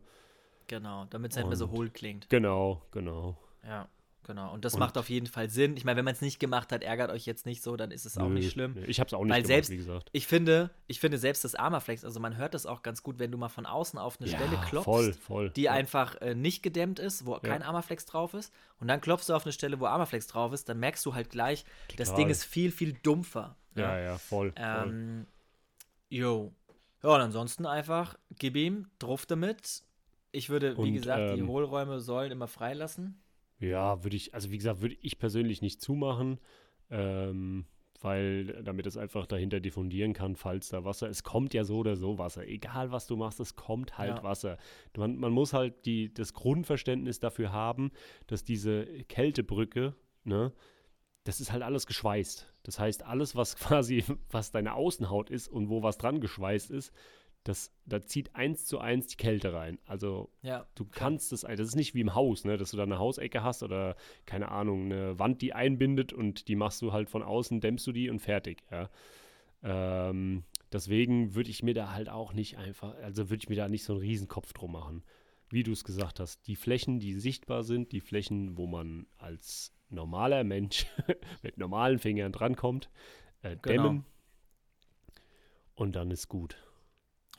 Genau, damit es nicht mehr so hohl klingt.
Genau, genau.
Ja, genau. Und das
Und-
macht auf jeden Fall Sinn. Ich meine, wenn man es nicht gemacht hat, ärgert euch jetzt nicht so, dann ist es auch
Nö,
nicht schlimm.
nö. Ich habe es auch nicht
Weil
gemacht,
selbst-
wie gesagt.
Ich finde, ich finde selbst das Armaflex, also man hört das auch ganz gut, wenn du mal von außen auf eine Stelle klopfst,
voll, voll.
die
ja.
einfach äh, nicht gedämmt ist, wo kein Armaflex drauf ist, und dann klopfst du auf eine Stelle, wo Armaflex drauf ist, dann merkst du halt gleich, das
Total.
Ding ist viel, viel dumpfer.
Ja, ja, voll. voll.
Ähm, jo. Ja, und ansonsten einfach, gib ihm, drauf damit. Ich würde, wie
Und,
gesagt, die
ähm,
Hohlräume sollen immer freilassen.
Ja, würde ich, also wie gesagt, würde ich persönlich nicht zumachen, ähm, weil damit es einfach dahinter diffundieren kann, falls da Wasser, es kommt ja so oder so Wasser, egal was du machst, es kommt halt
Ja.
Wasser. Man, man muss halt die, das Grundverständnis dafür haben, dass diese Kältebrücke, ne, das ist halt alles geschweißt. Das heißt, alles, was quasi, was deine Außenhaut ist und wo was dran geschweißt ist, das, da zieht eins zu eins die Kälte rein. Also
Ja.
Du kannst es, das ist nicht wie im Haus, ne, dass du da eine Hausecke hast oder, keine Ahnung, eine Wand, die einbindet und die machst du halt von außen, dämmst du die und fertig, ja. Ähm, deswegen würde ich mir da halt auch nicht einfach, also würde ich mir da nicht so einen Riesenkopf drum machen. Wie du es gesagt hast, die Flächen, die sichtbar sind, die Flächen, wo man als normaler Mensch mit normalen Fingern drankommt, äh,
Genau.
dämmen. Und dann ist gut.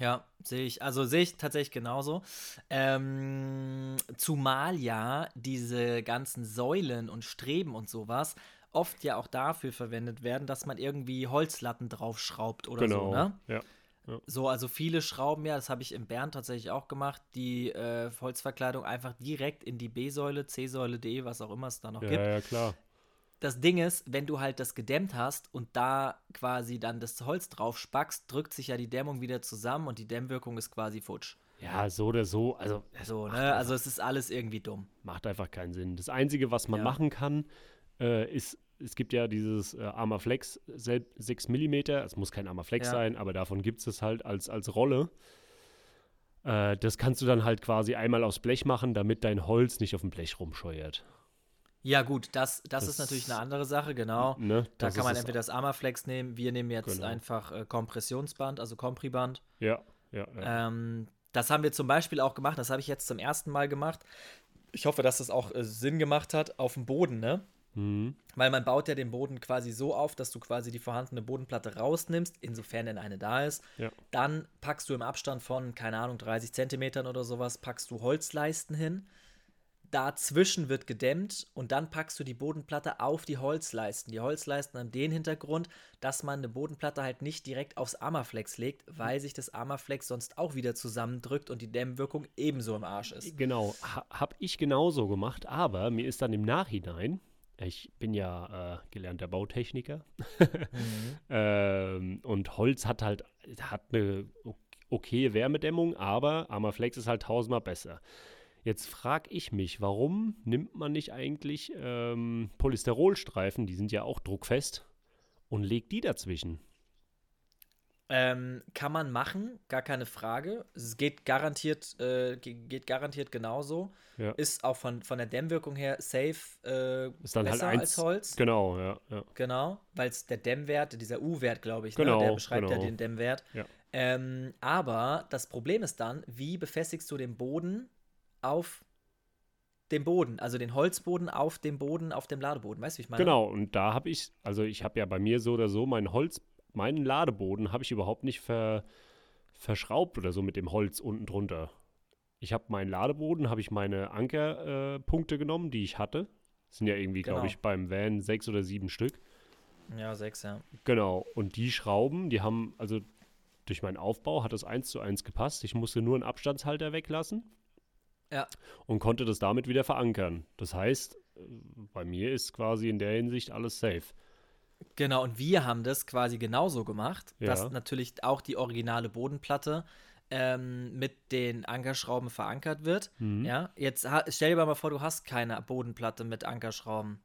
Ja, sehe ich. Also sehe ich tatsächlich genauso. Ähm, zumal ja diese ganzen Säulen und Streben und sowas oft ja auch dafür verwendet werden, dass man irgendwie Holzlatten draufschraubt oder
genau.
so, ne?
Ja.
So, also viele schrauben ja, das habe ich in Bern tatsächlich auch gemacht, die äh, Holzverkleidung einfach direkt in die B-Säule, C-Säule, D, was auch immer es da noch
ja,
gibt.
ja, klar.
Das Ding ist, wenn du halt das gedämmt hast und da quasi dann das Holz drauf spackst, drückt sich ja die Dämmung wieder zusammen und die Dämmwirkung ist quasi futsch.
Ja, so oder so. Also,
So, ne?
einfach-
Also es ist alles irgendwie dumm.
macht einfach keinen Sinn. Das Einzige, was man
Ja.
machen kann, äh, ist, es gibt ja dieses äh, Armaflex sel- 6 mm, es muss kein Armaflex
Ja.
sein, aber davon gibt es es halt als, als Rolle. Äh, das kannst du dann halt quasi einmal aufs Blech machen, damit dein Holz nicht auf dem Blech rumscheuert.
Ja, gut, das, das,
Das-
ist natürlich eine andere Sache, genau.
Ne?
Da kann man entweder das Armaflex nehmen, wir nehmen jetzt
Genau.
einfach äh, Kompressionsband, also Compriband.
Ja, ja, ja.
Ähm, das haben wir zum Beispiel auch gemacht, das habe ich jetzt zum ersten Mal gemacht. Ich hoffe, dass das auch äh, Sinn gemacht hat auf dem Boden, ne?
Mhm.
Weil man baut ja den Boden quasi so auf, dass du quasi die vorhandene Bodenplatte rausnimmst, insofern denn eine da ist.
Ja.
Dann packst du im Abstand von, keine Ahnung, 30 Zentimetern oder sowas, packst du Holzleisten hin. Dazwischen wird gedämmt und dann packst du die Bodenplatte auf die Holzleisten. Die Holzleisten haben den Hintergrund, dass man eine Bodenplatte halt nicht direkt aufs Armaflex legt, weil sich das Armaflex sonst auch wieder zusammendrückt und die Dämmwirkung ebenso im Arsch ist.
Genau, ha, habe ich genauso gemacht, aber mir ist dann im Nachhinein, ich bin ja äh, gelernter Bautechniker, ähm, und Holz hat halt hat eine okay Wärmedämmung, aber Armaflex ist halt tausendmal besser. Jetzt frage ich mich, warum nimmt man nicht eigentlich ähm, Polysterolstreifen, die sind ja auch druckfest, und legt die dazwischen?
Ähm, kann man machen, gar keine Frage. Es geht garantiert, äh, ge- geht garantiert genauso.
Ja.
Ist auch von, von der Dämmwirkung her safe äh,
Ist dann halt
besser
eins-
als Holz.
Genau, ja, ja.
Genau, weil es der Dämmwert, dieser U-Wert, glaube ich,
Genau,
ne, der beschreibt ja
genau.
den Dämmwert.
Ja.
Ähm, aber das Problem ist dann, wie befestigst du den Boden auf dem Boden, also den Holzboden auf dem Boden, auf dem Ladeboden, weißt du, wie ich meine?
Genau, und da habe ich, also ich habe ja bei mir so oder so meinen Holz, meinen Ladeboden habe ich überhaupt nicht ver, verschraubt oder so mit dem Holz unten drunter. Ich habe meinen Ladeboden, habe ich meine Ankerpunkte äh, genommen, die ich hatte. Das sind ja irgendwie, glaube
Genau.
ich, beim Van sechs oder sieben Stück.
Ja, sechs, ja.
Genau, und die Schrauben, die haben, also durch meinen Aufbau hat das eins zu eins gepasst. Ich musste nur einen Abstandshalter weglassen.
Ja.
Und konnte das damit wieder verankern. Das heißt, äh, bei mir ist quasi in der Hinsicht alles safe.
Genau, und wir haben das quasi genauso gemacht,
Ja.
dass natürlich auch die originale Bodenplatte ähm, mit den Ankerschrauben verankert wird.
Mhm.
Ja, jetzt stell dir mal vor, du hast keine Bodenplatte mit Ankerschrauben.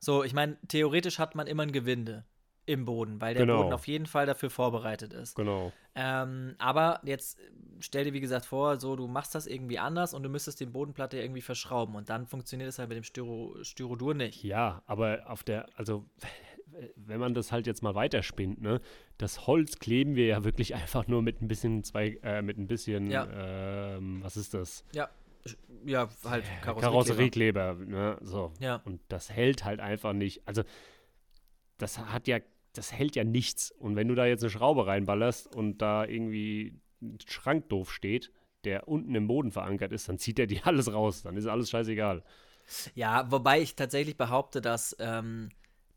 So, ich meine, theoretisch hat man immer ein Gewinde. Im Boden, weil der
Genau.
Boden auf jeden Fall dafür vorbereitet ist.
Genau.
Ähm, aber jetzt äh, stell dir wie gesagt vor, so du machst das irgendwie anders und du müsstest die Bodenplatte irgendwie verschrauben und dann funktioniert es halt mit dem Styro Styrodur nicht.
Ja, aber auf der, also wenn man das halt jetzt mal weiterspinnt, ne, das Holz kleben wir ja wirklich einfach nur mit ein bisschen zwei, äh, mit ein bisschen,
Ja.
ähm, was ist das?
Ja, ja, halt Karosseriekleber.
Karosseriekleber, ne, so.
Ja.
Und das hält halt einfach nicht. Also das hat ja, das hält ja nichts. Und wenn du da jetzt eine Schraube reinballerst und da irgendwie ein Schrank doof steht, der unten im Boden verankert ist, dann zieht er dir alles raus. Dann ist alles scheißegal.
Ja, wobei ich tatsächlich behaupte, dass ähm,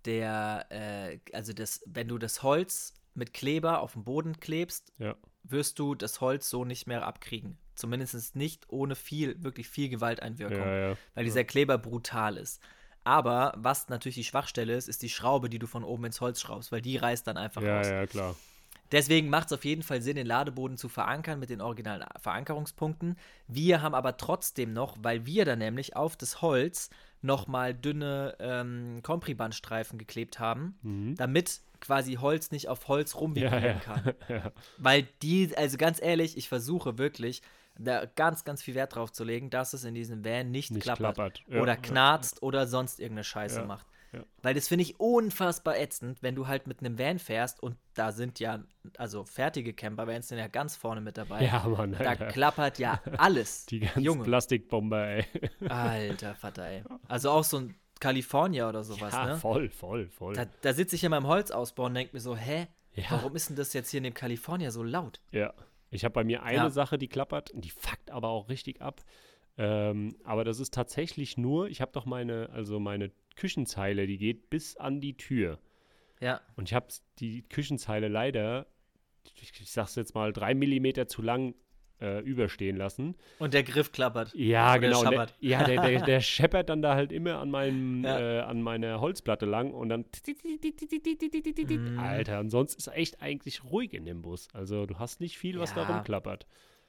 der, äh, also das, wenn du das Holz mit Kleber auf den Boden klebst,
Ja.
wirst du das Holz so nicht mehr abkriegen. Zumindest nicht ohne viel, wirklich viel Gewalteinwirkung,
Ja, ja.
weil dieser Kleber brutal ist. Aber was natürlich die Schwachstelle ist, ist die Schraube, die du von oben ins Holz schraubst, weil die reißt dann einfach
Ja,
raus.
ja, klar.
Deswegen macht es auf jeden Fall Sinn, den Ladeboden zu verankern mit den originalen Verankerungspunkten. Wir haben aber trotzdem noch, weil wir dann nämlich auf das Holz nochmal dünne ähm, Kompribandstreifen geklebt haben,
Mhm.
damit quasi Holz nicht auf Holz rumvibrieren
Ja, ja.
kann.
ja.
Weil die, also ganz ehrlich, ich versuche wirklich, da ganz, ganz viel Wert drauf zu legen, dass es in diesem Van nicht,
Nicht
klappert,
klappert. Ja,
oder
ja,
knarzt oder sonst irgendeine Scheiße
Ja,
macht.
ja.
Weil das finde ich unfassbar ätzend, wenn du halt mit einem Van fährst und da sind ja, also fertige Camper-Vans sind ja ganz vorne mit dabei.
Ja, Mann,
Da
Alter.
klappert ja alles.
Die ganzen
Junge.
Plastikbomber, ey.
Alter Vater, ey. Also auch so ein California oder sowas,
ja,
ne?
voll, voll, voll.
Da, da sitze ich in meinem Holzausbau und denke mir so, hä?
Ja.
Warum ist denn das jetzt hier in dem California so laut?
Ja. Ich habe bei mir eine
Ja.
Sache, die klappert, die fuckt aber auch richtig ab. Ähm, aber das ist tatsächlich nur, ich habe doch meine, also meine Küchenzeile, die geht bis an die Tür.
Ja.
Und ich habe die Küchenzeile leider, ich, ich sag's jetzt mal, drei Millimeter zu lang äh, überstehen lassen.
Und der Griff klappert.
Ja,
Oder
genau. Der,
schabbert.
ja, der, der, der scheppert dann da halt immer an, meinem,
Ja.
äh, an meiner Holzplatte lang und dann.
Mhm.
Alter, und sonst ist echt eigentlich ruhig in dem Bus. Also du hast nicht viel, was da
Ja.
rumklappert.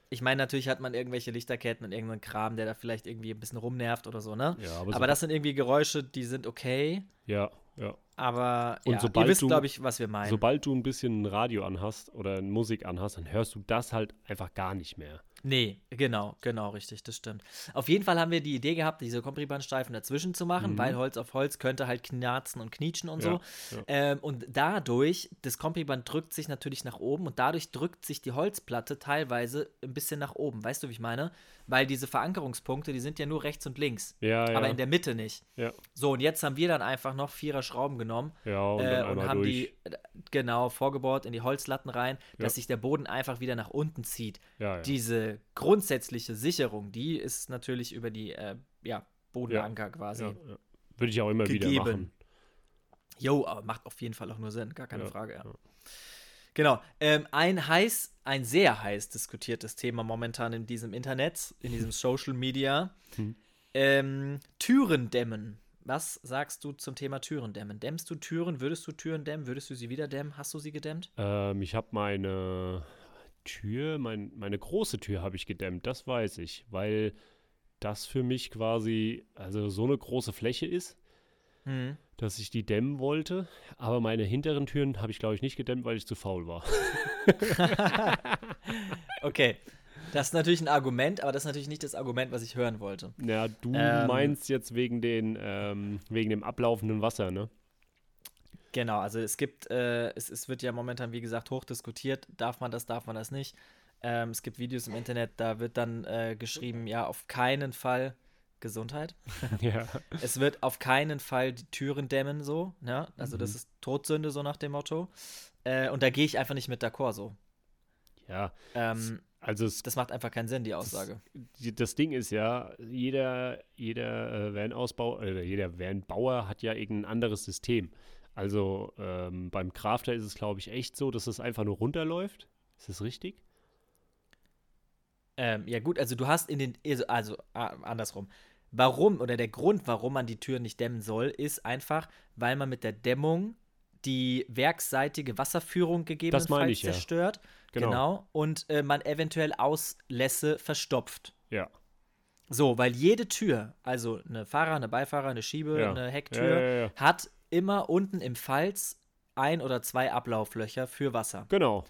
Ich meine, natürlich hat man irgendwelche Lichterketten und irgendeinen Kram, der da vielleicht irgendwie ein bisschen rumnervt oder so, ne?
Ja, aber,
Aber das sind irgendwie Geräusche, die sind okay.
Ja, ja.
Aber
Und
ja,
sobald
ihr wisst,
du-
glaube ich, was wir meinen.
Sobald du ein bisschen ein Radio anhast oder Musik anhast, dann hörst du das halt einfach gar nicht mehr.
Nee, genau, genau, richtig, das stimmt. Auf jeden Fall haben wir die Idee gehabt, diese Kompribandstreifen dazwischen zu machen,
Mhm.
weil Holz auf Holz könnte halt knarzen und knietschen und so.
Ja, ja.
Ähm, und dadurch, das Kompriband drückt sich natürlich nach oben und dadurch drückt sich die Holzplatte teilweise ein bisschen nach oben. Weißt du, wie ich meine? Weil diese Verankerungspunkte, die sind ja nur rechts und links,
Ja, ja.
aber in der Mitte nicht.
ja,
So, und jetzt haben wir dann einfach noch vierer Schrauben genommen
ja, und
äh, und haben
durch.
die äh, genau vorgebohrt in die Holzlatten rein, dass
Ja.
sich der Boden einfach wieder nach unten zieht.
ja, ja.
Diese grundsätzliche Sicherung, die ist natürlich über die äh, ja, Bodenanker quasi.
ja, ja. Würde ich auch immer wieder
gegeben.
machen.
Jo, aber macht auf jeden Fall auch nur Sinn, gar keine
Ja,
Frage. Ja.
ja.
Genau. Ähm, ein heiß, ein sehr heiß diskutiertes Thema momentan in diesem Internet, in diesem Social Media.
Hm.
Ähm, Türen dämmen. Was sagst du zum Thema Türen dämmen? Dämmst du Türen? Würdest du Türen dämmen? Würdest du sie wieder dämmen? Hast du sie gedämmt?
Ähm, ich habe meine Tür, mein, meine große Tür habe ich gedämmt, das weiß ich, weil das für mich quasi, also so eine große Fläche ist,
Hm.
dass ich die dämmen wollte. Aber meine hinteren Türen habe ich, glaube ich, nicht gedämmt, weil ich zu faul war.
Okay. Das ist natürlich ein Argument, aber das ist natürlich nicht das Argument, was ich hören wollte.
Ja, du
Ähm.
meinst jetzt wegen, den, ähm, wegen dem ablaufenden Wasser, ne?
Genau, also es gibt, äh, es, es wird ja momentan, wie gesagt, hoch diskutiert, darf man das, darf man das nicht. Ähm, es gibt Videos im Internet, da wird dann äh, geschrieben, ja, auf keinen Fall Gesundheit.
ja.
Es wird auf keinen Fall die Türen dämmen, so, ne? Also das
Mhm.
ist Todsünde, so nach dem Motto. Äh, und da gehe ich einfach nicht mit d'accord, so.
Ja,
Ähm,
also es,
das macht einfach keinen Sinn, die Aussage.
die- das Ding ist ja, jeder, jeder äh, Van-Ausbau, jeder Van-Bauer hat ja irgendein anderes System. Also ähm, beim Crafter ist es, glaube ich, echt so, dass es einfach nur runterläuft. Ist das richtig?
Ähm, ja, gut, also du hast in den, also, also andersrum. Warum oder der Grund, warum man die Türen nicht dämmen soll, ist einfach, weil man mit der Dämmung die werksseitige Wasserführung gegebenenfalls
ich, ja.
zerstört.
Genau.
Und äh, man eventuell Auslässe verstopft.
Ja.
So, weil jede Tür, also eine Fahrer, eine Beifahrer, eine Schiebe,
Ja.
eine Hecktür,
ja.
hat immer unten im Falz ein oder zwei Ablauflöcher für Wasser.
Genau.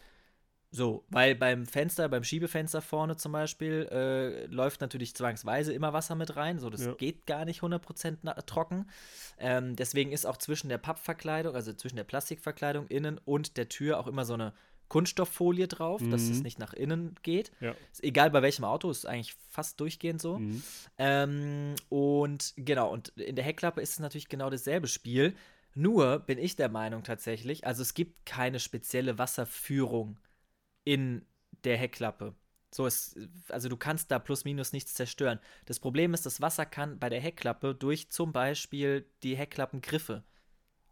So, weil beim Fenster, beim Schiebefenster vorne zum Beispiel, äh, läuft natürlich zwangsweise immer Wasser mit rein. So, das
Ja.
geht gar nicht 100% na- trocken. Ähm, deswegen ist auch zwischen der Pappverkleidung, also zwischen der Plastikverkleidung innen und der Tür auch immer so eine Kunststofffolie drauf, dass es
Mhm.
nicht nach innen geht.
Ja.
Ist egal bei welchem Auto, ist eigentlich fast durchgehend so.
Mhm.
Ähm, und genau, und in der Heckklappe ist es natürlich genau dasselbe Spiel. Nur bin ich der Meinung tatsächlich, also es gibt keine spezielle Wasserführung in der Heckklappe. So ist, also du kannst da plus minus nichts zerstören. Das Problem ist, das Wasser kann bei der Heckklappe durch zum Beispiel die Heckklappengriffe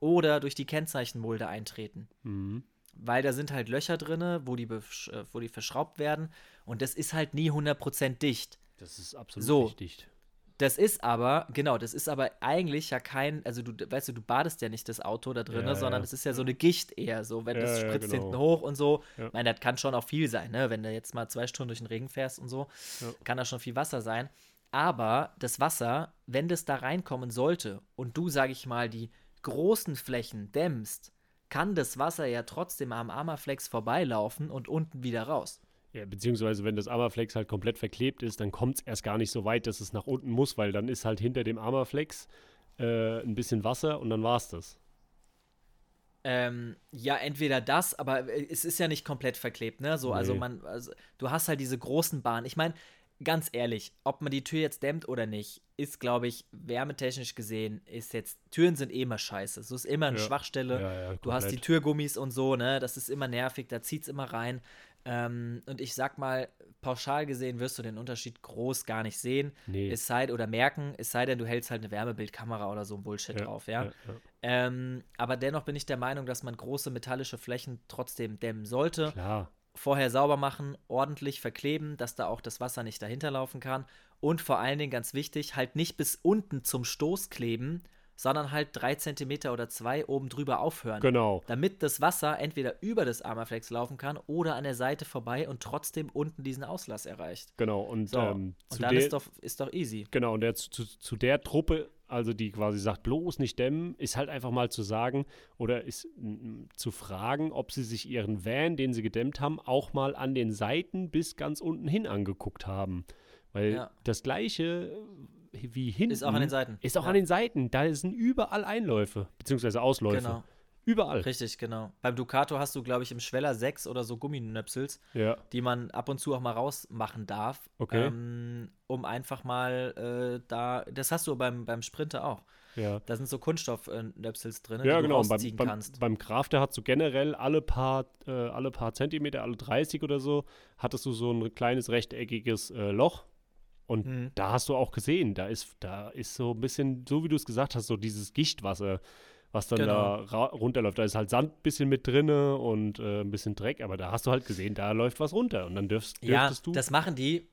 oder durch die Kennzeichenmulde eintreten
Mhm.
weil da sind halt Löcher drin, wo die, äh, wo die verschraubt werden und das ist halt nie 100% dicht.
Das ist absolut
So.
richtig.
Das ist aber, genau, das ist aber eigentlich ja kein, also du, weißt du, du badest ja nicht das Auto da drin,
Ja,
sondern es ist ja so eine Gicht eher, so, wenn das
Ja, ja,
spritzt
genau.
hinten hoch und so.
Ja.
Ich meine, das kann schon auch viel sein, ne, wenn du jetzt mal zwei Stunden durch den Regen fährst und so, kann da schon viel Wasser sein. Aber das Wasser, wenn das da reinkommen sollte und du, sag ich mal, die großen Flächen dämmst, kann das Wasser ja trotzdem am Armaflex vorbeilaufen und unten wieder raus.
Ja, beziehungsweise wenn das Armaflex halt komplett verklebt ist, dann kommt es erst gar nicht so weit, dass es nach unten muss, weil dann ist halt hinter dem Armaflex äh, ein bisschen Wasser und dann war es das.
Ähm, ja, entweder das, aber äh, es ist ja nicht komplett verklebt, ne? So, also
Nee.
man, also du hast halt diese großen Bahnen. Ich meine, ganz ehrlich, ob man die Tür jetzt dämmt oder nicht, ist, glaube ich, wärmetechnisch gesehen, ist jetzt, Türen sind eh immer scheiße. So ist immer eine
Ja.
Schwachstelle.
Ja, ja,
Du hast die. Türgummis und so, ne? Das ist immer nervig, da zieht's immer rein. Ähm, und ich sag mal, pauschal gesehen wirst du den Unterschied groß gar nicht sehen.
Nee.
Es sei oder merken, es sei denn, du hältst halt eine Wärmebildkamera oder so ein Bullshit
Ja,
drauf, ja.
ja, ja.
Ähm, aber dennoch bin ich der Meinung, dass man große metallische Flächen trotzdem dämmen sollte.
Klar.
Vorher sauber machen, ordentlich verkleben, dass da auch das Wasser nicht dahinter laufen kann. Und vor allen Dingen ganz wichtig, halt nicht bis unten zum Stoß kleben, sondern halt drei Zentimeter oder zwei oben drüber aufhören.
Genau.
Damit das Wasser entweder über das Armaflex laufen kann oder an der Seite vorbei und trotzdem unten diesen Auslass erreicht.
Genau. Und,
So,
ähm,
und dann
der,
ist doch, ist doch easy.
Genau, und der, zu, zu, der Truppe, also die quasi sagt, bloß nicht dämmen, ist halt einfach mal zu sagen oder ist mm, zu fragen, ob sie sich ihren Van, den sie gedämmt haben, auch mal an den Seiten bis ganz unten hin angeguckt haben. Weil
Ja.
das gleiche wie hinten
Ist auch an den Seiten.
ist auch
Ja.
an den Seiten. Da sind überall Einläufe, beziehungsweise Ausläufe.
Genau.
Überall.
Richtig, genau. Beim Ducato hast du, glaube ich, im Schweller 6 oder so Gumminöpsels,
Ja.
die man ab und zu auch mal rausmachen darf.
Okay.
Ähm, um einfach mal äh, da. Das hast du beim, beim Sprinter auch.
Ja.
Da sind so Kunststoffnöpsels drin,
Ja,
die
genau.
du
Und Beim,
rausziehen
beim,
kannst.
beim Crafter hast du generell alle paar, äh, alle paar Zentimeter, alle 30 oder so, hattest du so ein kleines rechteckiges äh, Loch. Und
Mhm.
da hast du auch gesehen, da ist, da ist so ein bisschen, so wie du es gesagt hast, so dieses Gichtwasser, was dann
Genau.
da runterläuft. Da ist halt Sand ein bisschen mit drinne und äh, ein bisschen Dreck, aber da hast du halt gesehen, da läuft was runter. Und dann dürfst,
Ja,
dürftest du.
das machen die.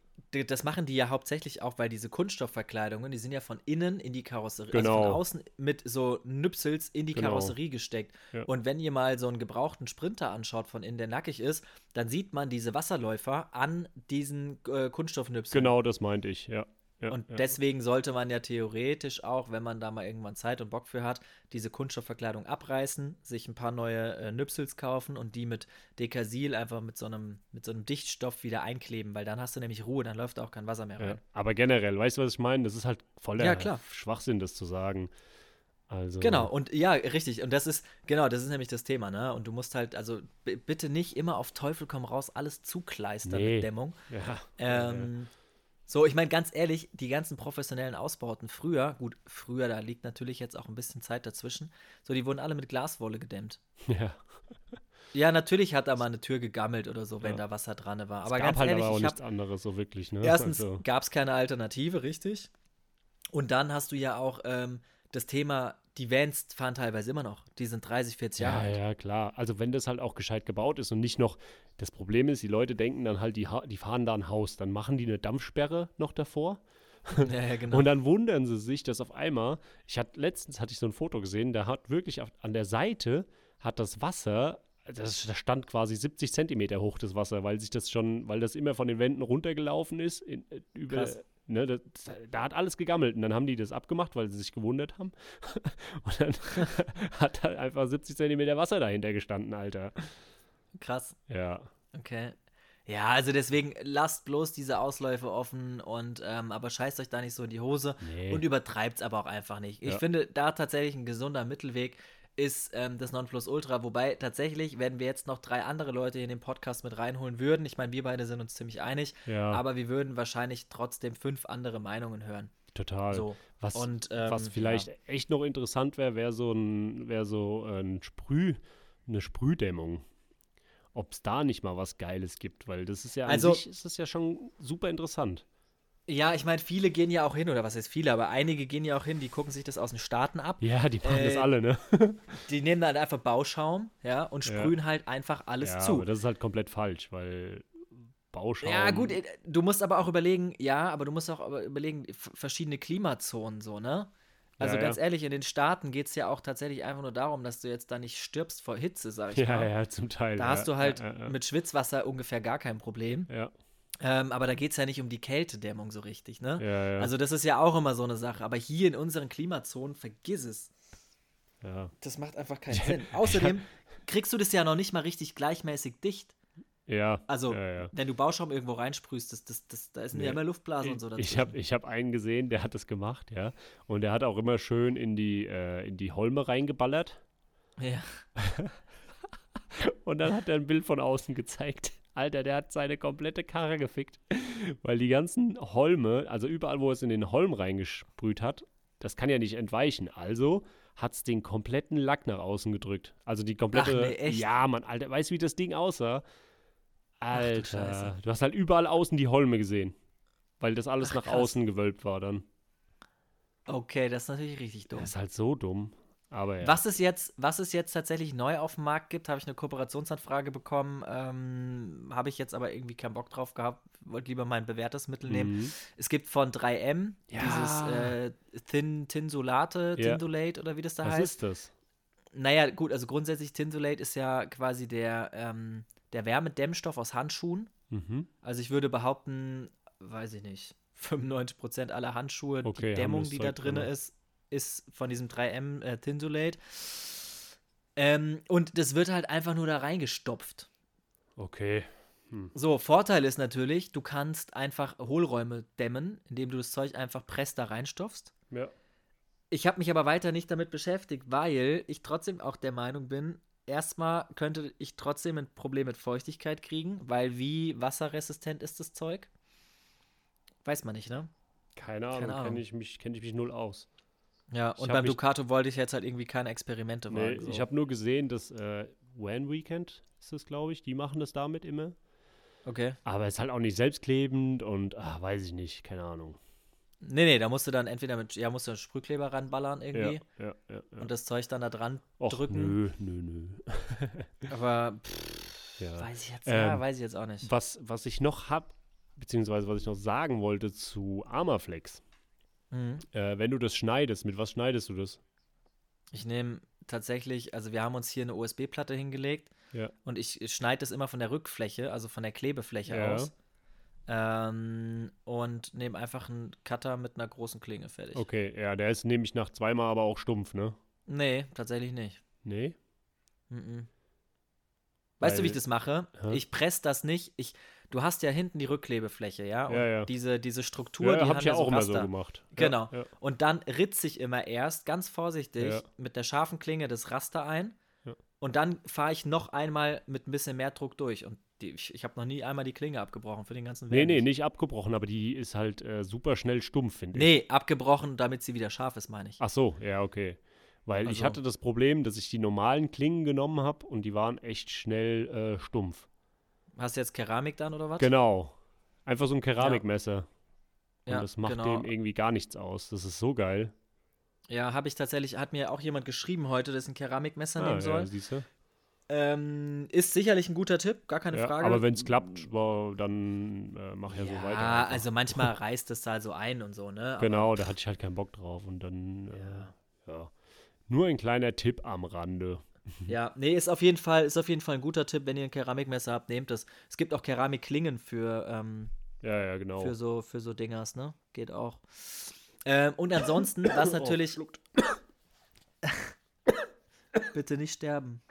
Das machen die ja hauptsächlich auch, weil diese Kunststoffverkleidungen, die sind ja von innen in die Karosserie, also
Genau.
von außen mit so Nüpsels in die
Genau.
Karosserie gesteckt.
Ja.
Und wenn ihr mal so einen gebrauchten Sprinter anschaut, von innen, der nackig ist, dann sieht man diese Wasserläufer an diesen äh, Kunststoffnüpseln.
genau, das meinte ich, ja. Ja
Und
ja.
deswegen sollte man ja theoretisch auch, wenn man da mal irgendwann Zeit und Bock für hat, diese Kunststoffverkleidung abreißen, sich ein paar neue äh, Nüpsels kaufen und die mit Dekasil einfach mit so einem mit so einem Dichtstoff wieder einkleben, weil dann hast du nämlich Ruhe, dann läuft auch kein Wasser mehr
Ja,
rein.
aber generell, weißt du, was ich meine? Das ist halt voller
Ja.
Schwachsinn, das zu sagen. Also,
Genau, und ja, richtig. Und das ist, genau, das ist nämlich das Thema, ne? Und du musst halt, also bitte nicht immer auf Teufel komm raus alles zukleistern
Nee.
mit Dämmung.
Ja,
Ähm, so, ich meine, ganz ehrlich, die ganzen professionellen Ausbauten früher, gut, früher, da liegt natürlich jetzt auch ein bisschen Zeit dazwischen, so, die wurden alle mit Glaswolle gedämmt.
ja.
Ja, natürlich hat da mal eine Tür gegammelt oder so, wenn
Ja.
da Wasser dran war.
Es
Aber
gab
ganz
halt
ehrlich,
aber auch
ich
nichts anderes so wirklich, ne?
erstens
Also,
gab es keine Alternative, richtig? Und dann hast du ja auch ähm, das Thema, die Vans fahren teilweise immer noch. Die sind 30, 40 Jahre
ja,
alt.
ja, klar. Also wenn das halt auch gescheit gebaut ist und nicht noch, das Problem ist, die Leute denken dann halt, die, die fahren da ein Haus, dann machen die eine Dampfsperre noch davor
Ja, ja, genau.
und dann wundern sie sich, dass auf einmal, ich hatte, letztens hatte ich so ein Foto gesehen, da hat wirklich auf, an der Seite hat das Wasser, das, das stand quasi 70 Zentimeter hoch, das Wasser, weil sich das schon, weil das immer von den Wänden runtergelaufen ist, in, äh, über,
Krass.
Ne, das, da hat alles gegammelt. Und dann haben die das abgemacht, weil sie sich gewundert haben. Und dann hat halt einfach 70 Zentimeter Wasser dahinter gestanden, Alter.
Krass.
Ja.
Okay. Ja, also deswegen lasst bloß diese Ausläufe offen und ähm, aber scheißt euch da nicht so in die Hose
Nee.
und übertreibt es aber auch einfach nicht. Ich
Ja.
finde da tatsächlich ein gesunder Mittelweg ist ähm, das Nonplusultra, wobei tatsächlich, wenn wir jetzt noch drei andere Leute in den Podcast mit reinholen würden, ich meine, wir beide sind uns ziemlich einig,
Ja,
aber wir würden wahrscheinlich trotzdem fünf andere Meinungen hören.
total.
So.
Was,
Und, ähm,
was vielleicht
ja.
echt noch interessant wäre, wäre so ein, wäre so ein Sprüh, eine Sprühdämmung. Ob es da nicht mal was Geiles gibt, weil das ist ja an
Also-
sich ist das ja schon super interessant.
Ja, ich meine, viele gehen ja auch hin, oder was heißt viele, aber einige gehen ja auch hin, die gucken sich das aus den Staaten ab.
Ja, die machen das
Äh,
alle, ne?
Die nehmen dann einfach Bauschaum, ja, und
Ja.
sprühen halt einfach alles
ja,
zu.
aber das ist halt komplett falsch, weil Bauschaum.
Ja, gut, äh, du musst aber auch überlegen, ja, aber du musst auch überlegen, verschiedene Klimazonen so, ne? Also
Ja,
ganz
ja.
ehrlich, in den Staaten geht es ja auch tatsächlich einfach nur darum, dass du jetzt da nicht stirbst vor Hitze, sag ich
Ja,
mal.
ja, zum Teil.
Da
ja,
hast du halt
Ja, ja,
mit Schwitzwasser ungefähr gar kein Problem.
ja,
Ähm, aber da geht es ja nicht um die Kältedämmung so richtig, ne?
ja, ja,
Also das ist ja auch immer so eine Sache. Aber hier in unseren Klimazonen, vergiss es.
ja.
Das macht einfach keinen Sinn. Außerdem kriegst du das ja noch nicht mal richtig gleichmäßig dicht.
ja.
Also,
ja, ja.
wenn du Bauschaum irgendwo reinsprühst, das, das, das, da ist
Nee.
ja immer Luftblasen und so
Ich habe ich hab einen gesehen, der hat das gemacht, ja. Und der hat auch immer schön in die, äh, in die Holme reingeballert.
Ja.
Und dann hat er ein Bild von außen gezeigt. Alter, der hat seine komplette Karre gefickt. Weil die ganzen Holme, also überall, wo es in den Holm reingesprüht hat, das kann ja nicht entweichen. Also hat es den kompletten Lack nach außen gedrückt. Also die komplette.
Ach nee, echt?
Ja, Mann, Alter, weißt du, wie das Ding aussah?
du
Alter,
Scheiße.
du hast halt überall außen die Holme gesehen. Weil das alles
Ach,
nach
krass.
außen gewölbt war dann.
Okay, das ist natürlich richtig dumm.
Das ist halt so dumm. Ja.
Was es jetzt, was es jetzt tatsächlich neu auf dem Markt gibt, habe ich eine Kooperationsanfrage bekommen, ähm, habe ich jetzt aber irgendwie keinen Bock drauf gehabt, wollte lieber mein bewährtes Mittel nehmen.
Mhm.
Es gibt von 3M
Ja.
dieses äh, Thin, Tinsolate,
Ja.
Tindolate oder wie das da
Was
heißt.
ist das?
Naja, gut, also grundsätzlich Tinsolate ist ja quasi der, ähm, der Wärmedämmstoff aus Handschuhen.
Mhm.
Also ich würde behaupten, weiß ich nicht, 95% aller Handschuhe,
Okay,
die Dämmung, die da drin. ist, ist von diesem 3M äh, Tinsolate. Ähm, und das wird halt einfach nur da reingestopft.
Okay.
So, Vorteil ist natürlich, du kannst einfach Hohlräume dämmen, indem du das Zeug einfach press da reinstopfst.
Ja.
Ich habe mich aber weiter nicht damit beschäftigt, weil ich trotzdem auch der Meinung bin, erstmal könnte ich trotzdem ein Problem mit Feuchtigkeit kriegen, weil wie wasserresistent ist das Zeug? Weiß man nicht, ne?
Keine Ahnung,
Ahnung.
kenne ich, mich- kenn ich mich null aus.
Ja, und
hab
beim
mich-
Ducato wollte ich jetzt halt irgendwie keine Experimente
Nee,
wagen. so.
Ich habe nur gesehen, dass äh, One Weekend ist es, glaube ich, die machen das damit immer.
Okay.
Aber es ist halt auch nicht selbstklebend und ach, weiß ich nicht, keine Ahnung.
Nee, nee, da musst du dann entweder mit, ja, musst du einen Sprühkleber ranballern
Ja,
irgendwie
ja, ja. ja.
und das Zeug dann da dran
Och,
drücken.
Nö, nö, nö.
Aber pff,
Ja.
weiß ich jetzt, ja,
Ähm,
weiß ich jetzt auch nicht.
Was, was ich noch habe, beziehungsweise was ich noch sagen wollte zu Armaflex.
Mhm.
Äh, wenn du das schneidest, mit was schneidest du das?
Ich nehme tatsächlich, also wir haben uns hier eine USB-Platte hingelegt
Ja.
und ich schneide das immer von der Rückfläche, also von der Klebefläche
Ja.
aus. Ähm, und nehme einfach einen Cutter mit einer großen Klinge fertig.
Okay, ja, der ist nämlich nach zweimal aber auch stumpf, ne?
Nee, tatsächlich nicht.
Nee?
Mhm. Weißt du, wie ich das mache?
Hä?
Ich presse das nicht. Ich, du hast ja hinten die Rückklebefläche, ja? Und
Ja, ja.
Diese, diese Struktur,
Ja,
die
hab ich ja
ja so
auch immer so gemacht.
Genau. Und dann ritze ich immer erst ganz vorsichtig mit der scharfen Klinge das Raster ein. Und dann fahre ich noch einmal mit ein bisschen mehr Druck durch. Und die, ich, ich habe noch nie einmal die Klinge abgebrochen für den ganzen
Nee,
Werk
nee, nicht abgebrochen, aber die ist halt äh, super schnell stumpf, finde ich.
Nee, abgebrochen, damit sie wieder scharf ist, meine ich.
Ach so, ja, okay. Weil ich
Also-
hatte das Problem, dass ich die normalen Klingen genommen habe und die waren echt schnell äh, stumpf.
Hast du jetzt Keramik dann oder was?
Genau. Einfach so ein Keramikmesser. Und
Ja,
das macht
genau.
dem irgendwie gar nichts aus. Das ist so geil.
Ja, habe ich tatsächlich, hat mir auch jemand geschrieben heute, dass ein Keramikmesser nehmen
Ah,
soll.
ja, siehst du?
Ähm, ist sicherlich ein guter Tipp, gar keine
Ja,
Frage.
aber wenn es klappt, dann äh, mach ja,
ja,
so weiter. einfach.
also manchmal reißt es halt so ein und so, ne? Aber-
Genau, da hatte ich halt keinen Bock drauf. Und dann, äh, ja. Nur ein kleiner Tipp am Rande.
Ja, nee, ist auf jeden Fall, ist auf jeden Fall ein guter Tipp, wenn ihr ein Keramikmesser habt, nehmt es. Es gibt auch Keramikklingen für, ähm,
Ja, ja, genau.
Für so, für so Dingers, ne? Geht auch. Ähm, und ansonsten, was
Oh,
natürlich. Bitte nicht sterben.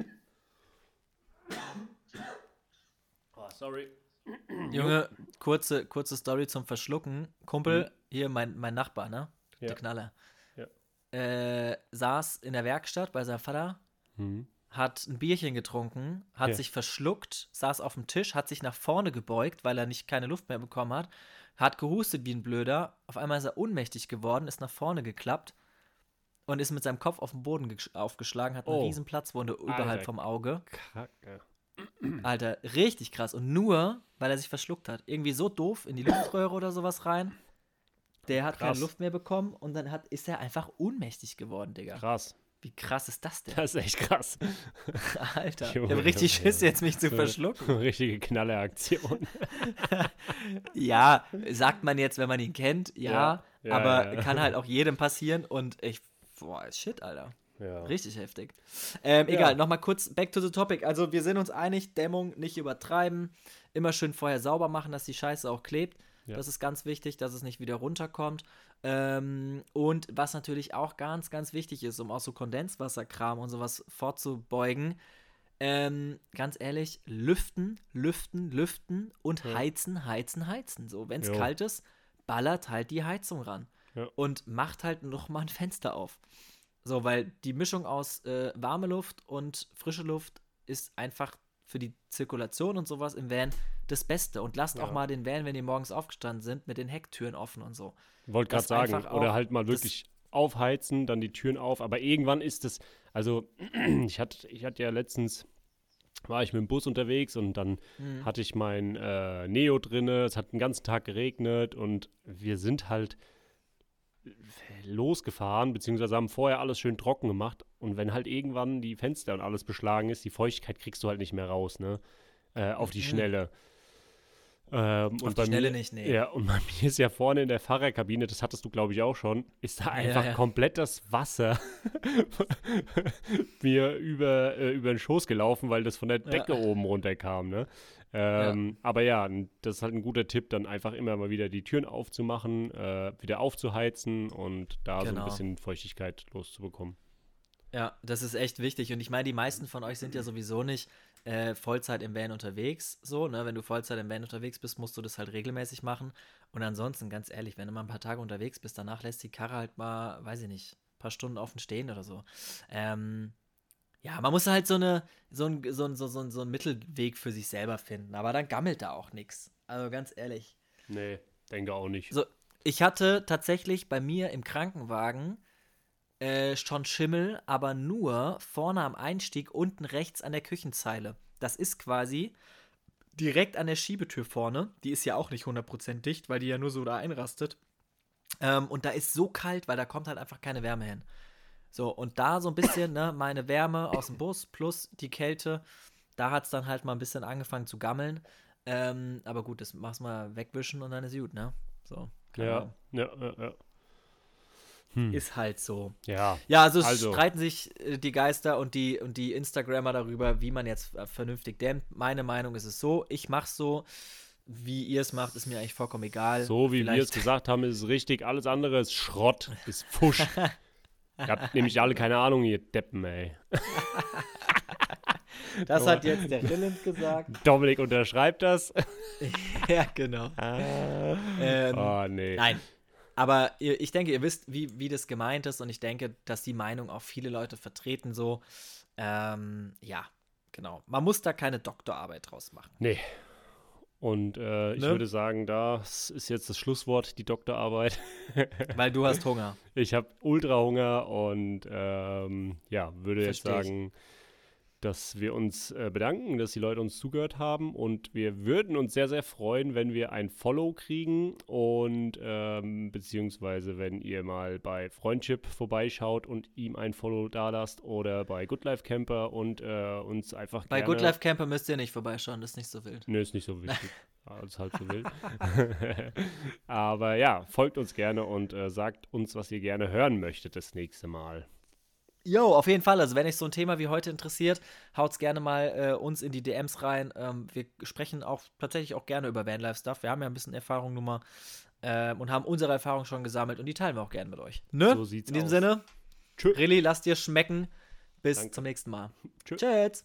Oh, sorry.
Junge, kurze, kurze Story zum Verschlucken. Kumpel, hier mein, mein Nachbar, ne?
Ja.
Der Knaller.
Ja.
Äh, saß in der Werkstatt bei seinem Vater,
Hm.
hat ein Bierchen getrunken, hat
Ja.
sich verschluckt, saß auf dem Tisch, hat sich nach vorne gebeugt, weil er nicht keine Luft mehr bekommen hat, hat gehustet wie ein Blöder. Auf einmal ist er ohnmächtig geworden, ist nach vorne geklappt und ist mit seinem Kopf auf den Boden gesch- aufgeschlagen, hat eine
Oh.
riesen Platzwunde überhalb
Alter.
vom Auge.
Kacke.
Alter, richtig krass. Und nur, weil er sich verschluckt hat. Irgendwie so doof in die Luftröhre oder sowas rein. Der hat keine
Krass.
Luft mehr bekommen und dann hat, ist er einfach ohnmächtig geworden, Digga.
Krass.
Wie krass ist das denn?
Das ist echt krass.
Alter, ich
Junge,
habe richtig
Junge,
Schiss, jetzt mich zu
So
verschlucken.
Richtige Knalleraktion.
Ja, sagt man jetzt, wenn man ihn kennt, ja,
Ja, ja,
aber
ja.
kann halt auch jedem passieren und ich, boah, shit, Alter. Richtig heftig. Ähm. Egal, nochmal kurz back to the topic. Also, wir sind uns einig, Dämmung nicht übertreiben, immer schön vorher sauber machen, dass die Scheiße auch klebt. Das ist ganz wichtig, dass es nicht wieder runterkommt. Ähm, und was natürlich auch ganz, ganz wichtig ist, um auch so Kondenswasserkram und sowas vorzubeugen, ähm, ganz ehrlich, lüften, lüften, lüften und
Ja.
heizen, heizen, heizen. So, wenn es kalt ist, ballert halt die Heizung ran.
Ja.
Und macht halt noch mal ein Fenster auf. So, weil die Mischung aus äh, warme Luft und frische Luft ist einfach für die Zirkulation und sowas im Van das Beste. Und lasst
Ja.
auch mal den Van, wenn ihr morgens aufgestanden sind, mit den Hecktüren offen und so.
Wollte gerade sagen, oder halt mal wirklich aufheizen, dann die Türen auf. Aber irgendwann ist es, also ich hatte, ich hatte ja letztens, war ich mit dem Bus unterwegs und dann
Mhm.
hatte ich mein äh, Neo drinne. Es hat den ganzen Tag geregnet und wir sind halt losgefahren, beziehungsweise haben vorher alles schön trocken gemacht. Und wenn halt irgendwann die Fenster und alles beschlagen ist, die Feuchtigkeit kriegst du halt nicht mehr raus, ne? Äh, auf die
Mhm.
Schnelle. Ähm,
Auf
und
die
bei
Schnelle
mir,
nicht, nee.
Ja, und bei mir ist ja vorne in der Fahrerkabine, das hattest du, glaube ich, auch schon, ist da einfach
ja.
komplett das Wasser mir über, äh, über den Schoß gelaufen, weil das von der Decke oben runterkam, ne? Ähm, Aber ja, das ist halt ein guter Tipp, dann einfach immer mal wieder die Türen aufzumachen, äh, wieder aufzuheizen und da so
Genau.
ein bisschen Feuchtigkeit loszubekommen.
Ja, das ist echt wichtig. Und ich meine, die meisten von euch sind ja sowieso nicht äh, Vollzeit im Van unterwegs. So, ne? Wenn du Vollzeit im Van unterwegs bist, musst du das halt regelmäßig machen. Und ansonsten, ganz ehrlich, wenn du mal ein paar Tage unterwegs bist, danach lässt die Karre halt mal, weiß ich nicht, ein paar Stunden offen stehen oder so. Ähm, ja, man muss halt so eine, so ein, so ein, so, so, so einen Mittelweg für sich selber finden. Aber dann gammelt da auch nichts. Also ganz ehrlich.
Nee, denke auch nicht.
So, ich hatte tatsächlich bei mir im Krankenwagen äh, schon Schimmel, aber nur vorne am Einstieg, unten rechts an der Küchenzeile. Das ist quasi direkt an der Schiebetür vorne. Die ist ja auch nicht 100% dicht, weil die ja nur so da einrastet. Ähm, und da ist so kalt, weil da kommt halt einfach keine Wärme hin. So, und da so ein bisschen, ne, meine Wärme aus dem Bus plus die Kälte, da hat es dann halt mal ein bisschen angefangen zu gammeln. Ähm, aber gut, das machst mal wegwischen und dann ist gut, ne? So.
Ja, ja, ja, ja. Hm.
Ist halt so.
Ja,
Ja, also,
Also.
streiten sich äh, die Geister und die, und die Instagrammer darüber, wie man jetzt äh, vernünftig dämmt. Meine Meinung ist es so, ich mach's so. Wie ihr es macht, ist mir eigentlich vollkommen egal.
so wie wir es
Vielleicht-
gesagt haben, ist es richtig. Alles andere ist Schrott, ist Fusch. Ihr habt nämlich alle keine Ahnung, ihr Deppen, ey.
Das hat jetzt der Rilland gesagt.
Dominik unterschreibt das.
ja, genau. Ähm,
oh, nee.
Nein. Aber ihr, ich denke, ihr wisst, wie, wie das gemeint ist und ich denke, dass die Meinung auch viele Leute vertreten so. Ähm, ja, genau. Man muss da keine Doktorarbeit draus machen.
Nee. Und äh, ich
Ne?
würde sagen, das ist jetzt das Schlusswort, die Doktorarbeit.
Weil du hast Hunger.
Ich habe Ultrahunger und ähm, ja, würde jetzt
Versteh ich.
Dass wir uns äh, bedanken, dass die Leute uns zugehört haben und wir würden uns sehr, sehr freuen, wenn wir ein Follow kriegen und ähm, beziehungsweise wenn ihr mal bei Freundship vorbeischaut und ihm ein Follow dalasst oder bei Good Life Camper und äh, uns einfach
Bei Good Life Camper müsst ihr nicht vorbeischauen, das ist nicht so wild.
Nö, ist nicht so wichtig. Alles halb so wild. Aber ja, folgt uns gerne und äh, sagt uns, was ihr gerne hören möchtet das nächste Mal.
Jo, auf jeden Fall. Also, wenn euch so ein Thema wie heute interessiert, haut's gerne mal äh, uns in die DMs rein. Ähm, wir sprechen auch tatsächlich auch gerne über Vanlife-Stuff. Wir haben ja ein bisschen Erfahrung nun mal ähm, und haben unsere Erfahrung schon gesammelt und die teilen wir auch gerne mit euch. Ne?
So sieht's
in diesem
aus.
Sinne,
Tschö.
Lasst dir schmecken. Bis
Danke.
zum nächsten Mal. Tschüss.